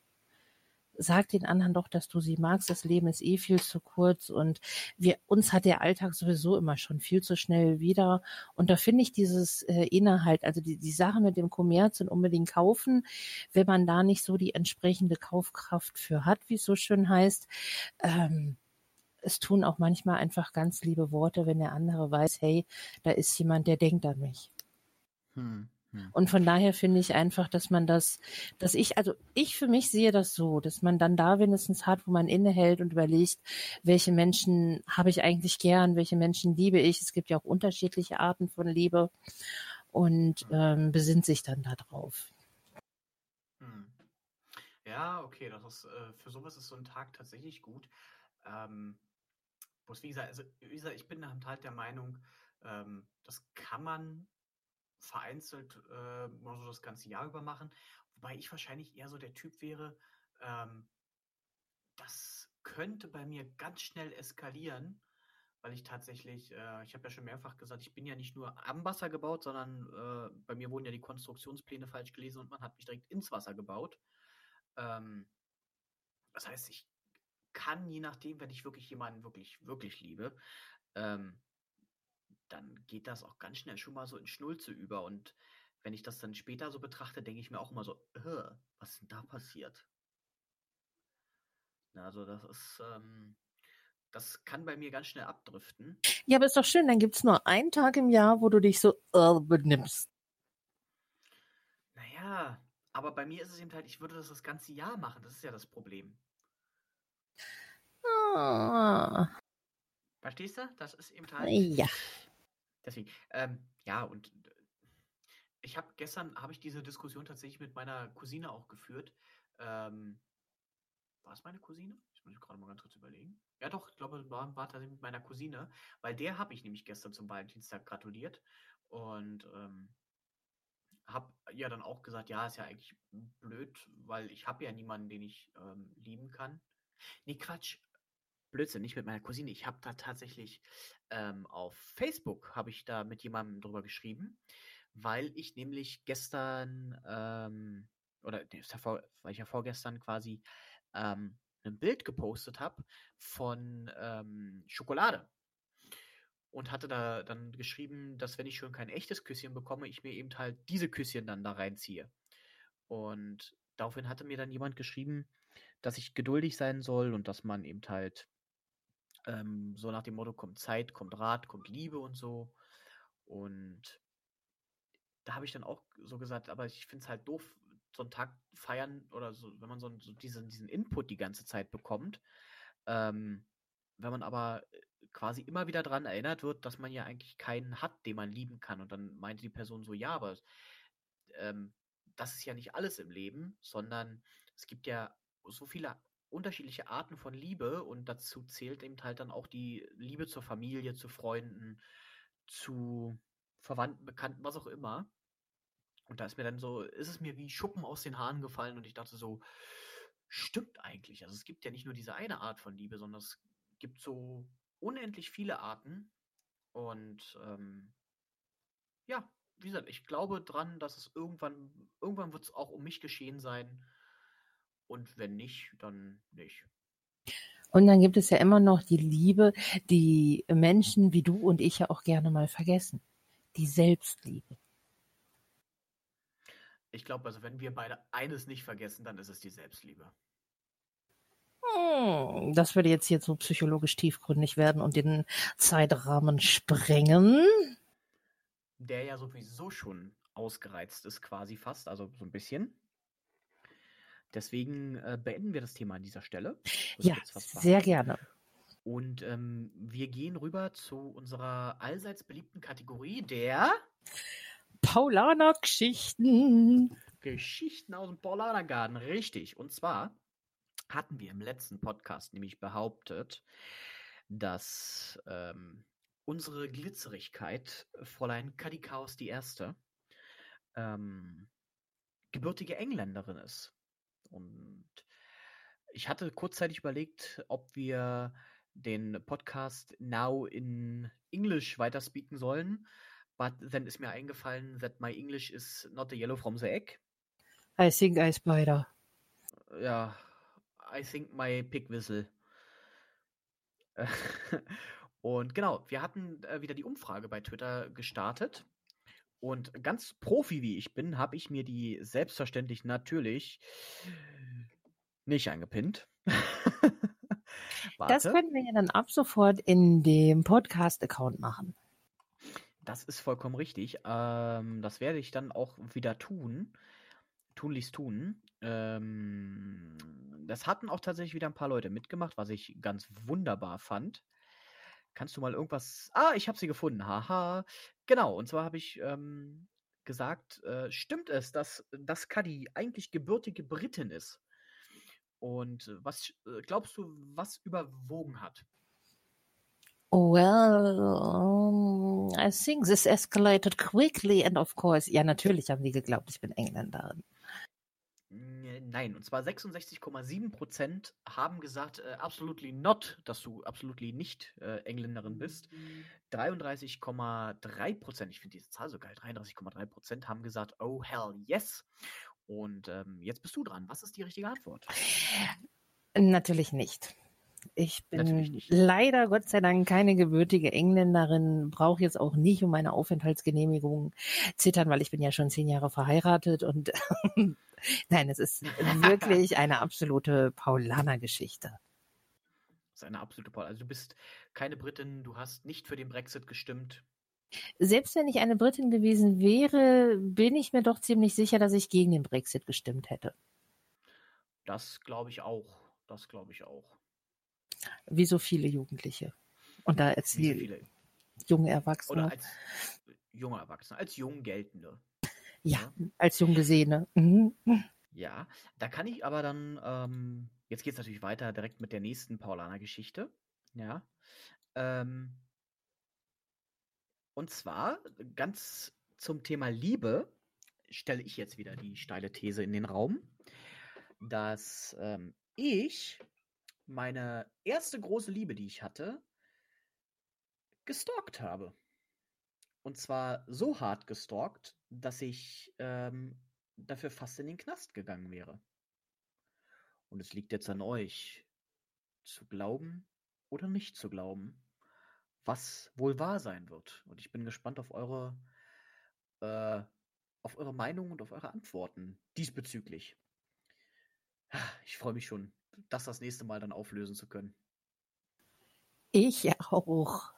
[SPEAKER 2] sag den anderen doch, dass du sie magst. Das Leben ist eh viel zu kurz und wir, uns hat der Alltag sowieso immer schon viel zu schnell wieder. Und da finde ich dieses äh, Inhalt, also die, die Sache mit dem Kommerz und unbedingt kaufen, wenn man da nicht so die entsprechende Kaufkraft für hat, wie es so schön heißt, ähm, es tun auch manchmal einfach ganz liebe Worte, wenn der andere weiß, hey, da ist jemand, der denkt an mich. Hm. Hm. Und von daher finde ich einfach, dass man das, dass ich, also ich für mich sehe das so, dass man dann da wenigstens hat, wo man innehält und überlegt, welche Menschen habe ich eigentlich gern, welche Menschen liebe ich. Es gibt ja auch unterschiedliche Arten von Liebe und hm. ähm, besinnt sich dann darauf.
[SPEAKER 1] Hm. Ja, okay, das ist, äh, für sowas ist so ein Tag tatsächlich gut. Ähm, bloß wie gesagt, also wie gesagt, ich bin halt der Meinung, ähm, das kann man vereinzelt äh, mal so das ganze Jahr über machen. Wobei ich wahrscheinlich eher so der Typ wäre, ähm, das könnte bei mir ganz schnell eskalieren, weil ich tatsächlich, äh, ich habe ja schon mehrfach gesagt, ich bin ja nicht nur am Wasser gebaut, sondern äh, bei mir wurden ja die Konstruktionspläne falsch gelesen und man hat mich direkt ins Wasser gebaut. Ähm, das heißt, ich kann, je nachdem, wenn ich wirklich jemanden wirklich, wirklich liebe, ähm, dann geht das auch ganz schnell schon mal so in Schnulze über. Und wenn ich das dann später so betrachte, denke ich mir auch immer so, äh, was ist denn da passiert? Also das ist, ähm, das kann bei mir ganz schnell abdriften.
[SPEAKER 2] Ja, aber ist doch schön, dann gibt es nur einen Tag im Jahr, wo du dich so uh, benimmst.
[SPEAKER 1] Naja, aber bei mir ist es eben halt, ich würde das das ganze Jahr machen, das ist ja das Problem. Ah. Verstehst du? Das ist eben halt.
[SPEAKER 2] Ja.
[SPEAKER 1] Deswegen, ähm, ja, und äh, ich habe gestern habe ich diese Diskussion tatsächlich mit meiner Cousine auch geführt. Ähm, war es meine Cousine? Ich muss gerade mal ganz kurz überlegen. Ja, doch, ich glaube, war, war tatsächlich mit meiner Cousine, weil der habe ich nämlich gestern zum Valentinstag gratuliert und ähm, habe ja dann auch gesagt, ja, ist ja eigentlich blöd, weil ich habe ja niemanden, den ich ähm, lieben kann. Nee, Quatsch. Blödsinn, nicht mit meiner Cousine. Ich habe da tatsächlich ähm, auf Facebook habe ich da mit jemandem drüber geschrieben, weil ich nämlich gestern, ähm, oder nee, vor, weil ich ja vorgestern quasi ähm, ein Bild gepostet habe von ähm, Schokolade. Und hatte da dann geschrieben, dass wenn ich schon kein echtes Küsschen bekomme, ich mir eben halt diese Küsschen dann da reinziehe. Und daraufhin hatte mir dann jemand geschrieben, dass ich geduldig sein soll und dass man eben halt ähm, so nach dem Motto kommt Zeit, kommt Rat, kommt Liebe und so. Und da habe ich dann auch so gesagt, aber ich finde es halt doof, so einen Tag feiern oder so, wenn man so, so diesen, diesen Input die ganze Zeit bekommt. Ähm, wenn man aber äh, quasi immer wieder daran erinnert wird, dass man ja eigentlich keinen hat, den man lieben kann. Und dann meinte die Person so, ja, aber ähm, das ist ja nicht alles im Leben, sondern es gibt ja so viele unterschiedliche Arten von Liebe und dazu zählt eben halt dann auch die Liebe zur Familie, zu Freunden, zu Verwandten, Bekannten, was auch immer. Und da ist mir dann so, ist es mir wie Schuppen aus den Haaren gefallen und ich dachte so, stimmt eigentlich. Also es gibt ja nicht nur diese eine Art von Liebe, sondern es gibt so unendlich viele Arten. Und ähm, ja, wie gesagt, ich glaube dran, dass es irgendwann, irgendwann wird es auch um mich geschehen sein. Und wenn nicht, dann nicht.
[SPEAKER 2] Und dann gibt es ja immer noch die Liebe, die Menschen wie du und ich ja auch gerne mal vergessen. Die Selbstliebe.
[SPEAKER 1] Ich glaube, also wenn wir beide eines nicht vergessen, dann ist es die Selbstliebe.
[SPEAKER 2] Hm, das würde jetzt hier so psychologisch tiefgründig werden und den Zeitrahmen sprengen.
[SPEAKER 1] Der ja sowieso schon ausgereizt ist, quasi fast, also so ein bisschen. Deswegen äh, beenden wir das Thema an dieser Stelle.
[SPEAKER 2] Ja, sehr gerne.
[SPEAKER 1] Und ähm, wir gehen rüber zu unserer allseits beliebten Kategorie der
[SPEAKER 2] Paulaner-Geschichten.
[SPEAKER 1] Geschichten aus dem Paulanergarten, richtig. Und zwar hatten wir im letzten Podcast nämlich behauptet, dass ähm, unsere Glitzerigkeit, Fräulein Kadikaus die Erste, ähm, gebürtige Engländerin ist. Und ich hatte kurzzeitig überlegt, ob wir den Podcast now in English weiterspeaken sollen. But then ist mir eingefallen that my English is not the yellow from the egg.
[SPEAKER 2] I think I spider.
[SPEAKER 1] Ja, I think my pig whistle. Und genau, wir hatten äh, wieder die Umfrage bei Twitter gestartet. Und ganz Profi wie ich bin, habe ich mir die selbstverständlich natürlich nicht angepinnt.
[SPEAKER 2] das können wir ja dann ab sofort in dem Podcast-Account machen.
[SPEAKER 1] Das ist vollkommen richtig. Ähm, das werde ich dann auch wieder tun. Tunlichst tun. Ähm, das hatten auch tatsächlich wieder ein paar Leute mitgemacht, was ich ganz wunderbar fand. Kannst du mal irgendwas. Ah, ich habe sie gefunden. Haha. Genau, und zwar habe ich ähm, gesagt, äh, stimmt es, dass, dass Cuddy eigentlich gebürtige Britin ist? Und was äh, glaubst du, was überwogen hat?
[SPEAKER 2] Well, um, I think this escalated quickly and of course, ja, natürlich haben die geglaubt, ich bin Engländerin.
[SPEAKER 1] Nein, und zwar 66,7 Prozent haben gesagt, äh, absolutely not, dass du absolutely nicht äh, Engländerin bist. 33,3 Prozent, ich finde diese Zahl so geil, 33,3 Prozent haben gesagt, oh hell yes. Und ähm, jetzt bist du dran. Was ist die richtige Antwort?
[SPEAKER 2] Natürlich nicht. Ich bin leider Gott sei Dank keine gebürtige Engländerin, brauche jetzt auch nicht um meine Aufenthaltsgenehmigung zittern, weil ich bin ja schon zehn Jahre verheiratet und nein, es ist wirklich eine absolute Paulaner-Geschichte.
[SPEAKER 1] Das ist eine absolute Paulaner. Also du bist keine Britin, du hast nicht für den Brexit gestimmt.
[SPEAKER 2] Selbst wenn ich eine Britin gewesen wäre, bin ich mir doch ziemlich sicher, dass ich gegen den Brexit gestimmt hätte.
[SPEAKER 1] Das glaube ich auch. Das glaube ich auch.
[SPEAKER 2] Wie so viele Jugendliche. Und da erzählen so viele. junge Erwachsene.
[SPEAKER 1] Oder als junge Erwachsene, als jung geltende.
[SPEAKER 2] Ja, als jung gesehene. Mhm.
[SPEAKER 1] Ja, da kann ich aber dann, ähm, jetzt geht es natürlich weiter direkt mit der nächsten Paulaner-Geschichte. Ja. Ähm, und zwar ganz zum Thema Liebe stelle ich jetzt wieder die steile These in den Raum, dass ähm, ich meine erste große Liebe, die ich hatte, gestalkt habe. Und zwar so hart gestalkt, dass ich ähm, dafür fast in den Knast gegangen wäre. Und es liegt jetzt an euch, zu glauben oder nicht zu glauben, was wohl wahr sein wird. Und ich bin gespannt auf eure, äh, auf eure Meinung und auf eure Antworten diesbezüglich. Ich freue mich schon, das das nächste Mal dann auflösen zu können.
[SPEAKER 2] Ich auch.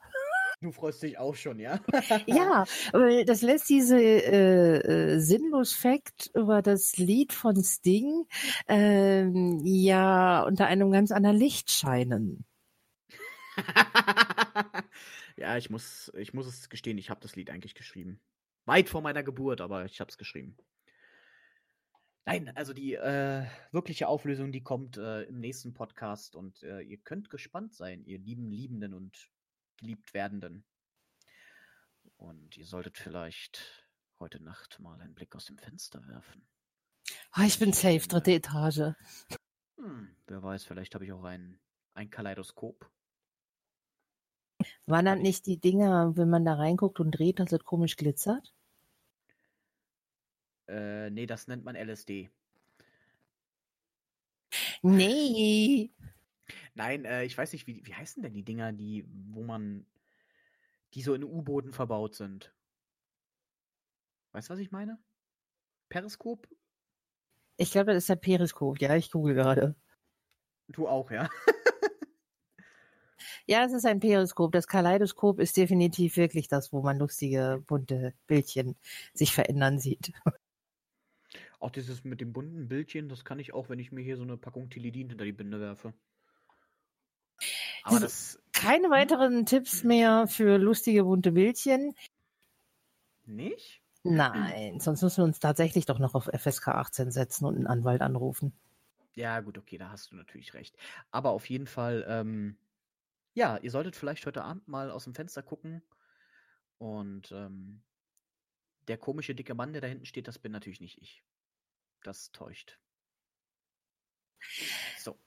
[SPEAKER 1] Du freust dich auch schon, ja?
[SPEAKER 2] ja, weil das lässt diese äh, äh, sinnlos Fact über das Lied von Sting äh, ja unter einem ganz anderen Licht scheinen.
[SPEAKER 1] ja, ich muss, ich muss es gestehen, ich habe das Lied eigentlich geschrieben. Weit vor meiner Geburt, aber ich habe es geschrieben. Nein, also die äh, wirkliche Auflösung, die kommt äh, im nächsten Podcast und äh, ihr könnt gespannt sein, ihr lieben Liebenden und geliebt Werdenden. Und ihr solltet vielleicht heute Nacht mal einen Blick aus dem Fenster werfen.
[SPEAKER 2] Oh, ich bin safe, dritte Etage.
[SPEAKER 1] Hm, wer weiß, vielleicht habe ich auch ein, ein Kaleidoskop.
[SPEAKER 2] Waren das nicht die Dinger, wenn man da reinguckt und dreht, dass es komisch glitzert?
[SPEAKER 1] Äh, nee, das nennt man LSD.
[SPEAKER 2] Nee.
[SPEAKER 1] Nein, äh, ich weiß nicht, wie, wie heißen denn die Dinger, die, wo man, die so in U-Booten verbaut sind? Weißt du, was ich meine? Periskop?
[SPEAKER 2] Ich glaube, das ist der Periskop. Ja, ich google gerade.
[SPEAKER 1] Du auch, ja?
[SPEAKER 2] ja, es ist ein Periskop. Das Kaleidoskop ist definitiv wirklich das, wo man lustige, bunte Bildchen sich verändern sieht.
[SPEAKER 1] Auch dieses mit dem bunten Bildchen, das kann ich auch, wenn ich mir hier so eine Packung Tilidin hinter die Binde werfe.
[SPEAKER 2] Aber das. Keine weiteren Tipps mehr für lustige bunte Bildchen.
[SPEAKER 1] Nicht?
[SPEAKER 2] Nein, sonst müssen wir uns tatsächlich doch noch auf FSK 18 setzen und einen Anwalt anrufen.
[SPEAKER 1] Ja, gut, okay, da hast du natürlich recht. Aber auf jeden Fall, ähm, ja, ihr solltet vielleicht heute Abend mal aus dem Fenster gucken. Und ähm, der komische dicke Mann, der da hinten steht, das bin natürlich nicht ich. Das täuscht. So.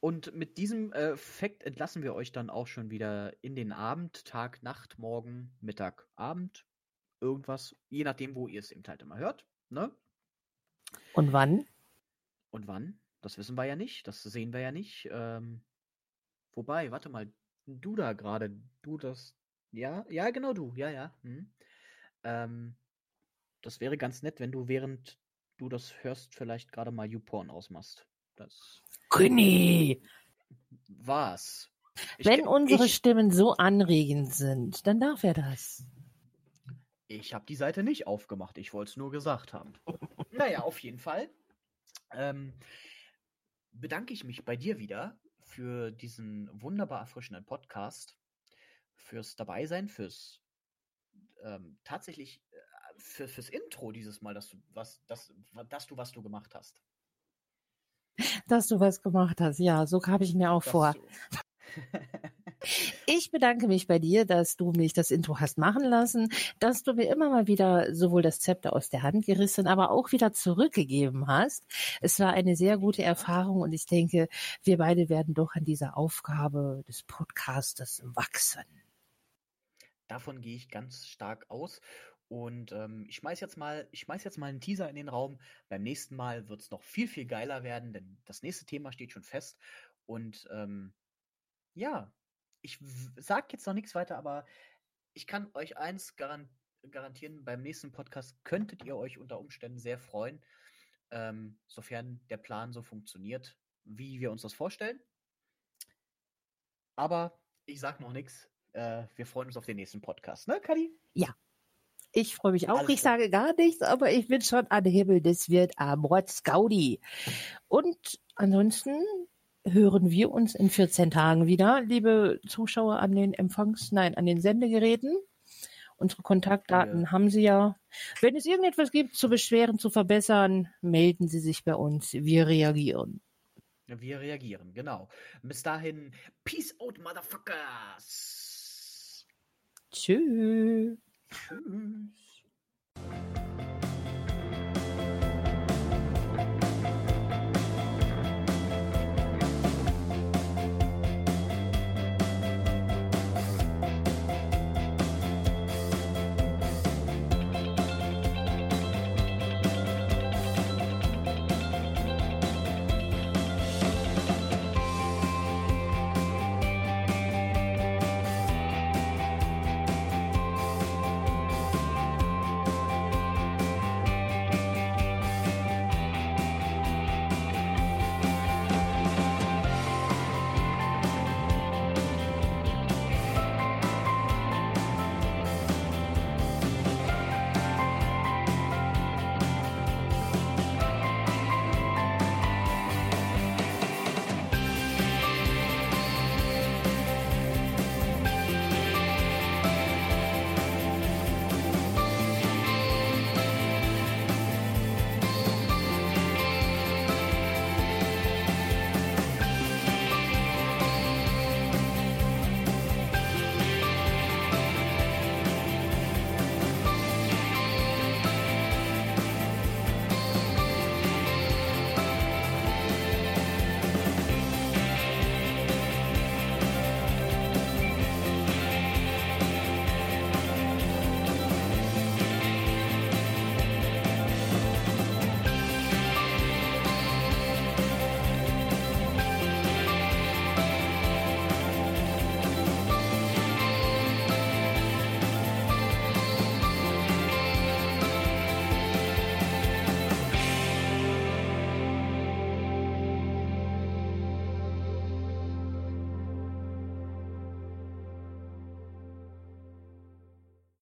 [SPEAKER 1] Und mit diesem äh, Fakt entlassen wir euch dann auch schon wieder in den Abend, Tag, Nacht, Morgen, Mittag, Abend, irgendwas, je nachdem, wo ihr es eben halt immer hört. Ne?
[SPEAKER 2] Und wann?
[SPEAKER 1] Und wann? Das wissen wir ja nicht, das sehen wir ja nicht. Ähm, wobei, warte mal, du da gerade, du das, ja, ja, genau du, ja, ja. Hm. Ähm, das wäre ganz nett, wenn du während du das hörst, vielleicht gerade mal YouPorn ausmachst. Das.
[SPEAKER 2] Günni!
[SPEAKER 1] Was?
[SPEAKER 2] Ich, Wenn unsere ich, Stimmen so anregend sind, dann darf er das.
[SPEAKER 1] Ich habe die Seite nicht aufgemacht, ich wollte es nur gesagt haben. naja, auf jeden Fall. Ähm, bedanke ich mich bei dir wieder für diesen wunderbar erfrischenden Podcast, fürs Dabeisein, fürs ähm, tatsächlich für, fürs Intro dieses Mal, dass du was, dass, dass du was du gemacht hast.
[SPEAKER 2] Dass du was gemacht hast, ja, so habe ich mir auch dass vor. Ich bedanke mich bei dir, dass du mich das Intro hast machen lassen, dass du mir immer mal wieder sowohl das Zepter aus der Hand gerissen, aber auch wieder zurückgegeben hast. Es war eine sehr gute Erfahrung und ich denke, wir beide werden doch an dieser Aufgabe des Podcastes wachsen.
[SPEAKER 1] Davon gehe ich ganz stark aus. Und ähm, ich schmeiß jetzt mal, ich schmeiß jetzt mal einen Teaser in den Raum. Beim nächsten Mal wird es noch viel, viel geiler werden, denn das nächste Thema steht schon fest. Und ähm, ja, ich sag jetzt noch nichts weiter, aber ich kann euch eins garan garantieren, beim nächsten Podcast könntet ihr euch unter Umständen sehr freuen, ähm, sofern der Plan so funktioniert, wie wir uns das vorstellen. Aber ich sag noch nichts. Äh, wir freuen uns auf den nächsten Podcast, ne, Kadi?
[SPEAKER 2] Ja, ich freue mich auch. Alles ich sage gar nichts, aber ich bin schon an Himmel. Das wird Amort Gaudi. Und ansonsten hören wir uns in 14 Tagen wieder, liebe Zuschauer an den Empfangs-, nein, an den Sendegeräten. Unsere Kontaktdaten ja. haben Sie ja. Wenn es irgendetwas gibt zu beschweren, zu verbessern, melden Sie sich bei uns. Wir reagieren.
[SPEAKER 1] Wir reagieren, genau. Bis dahin, Peace out, Motherfuckers.
[SPEAKER 2] Tschüss.
[SPEAKER 1] Tschüss.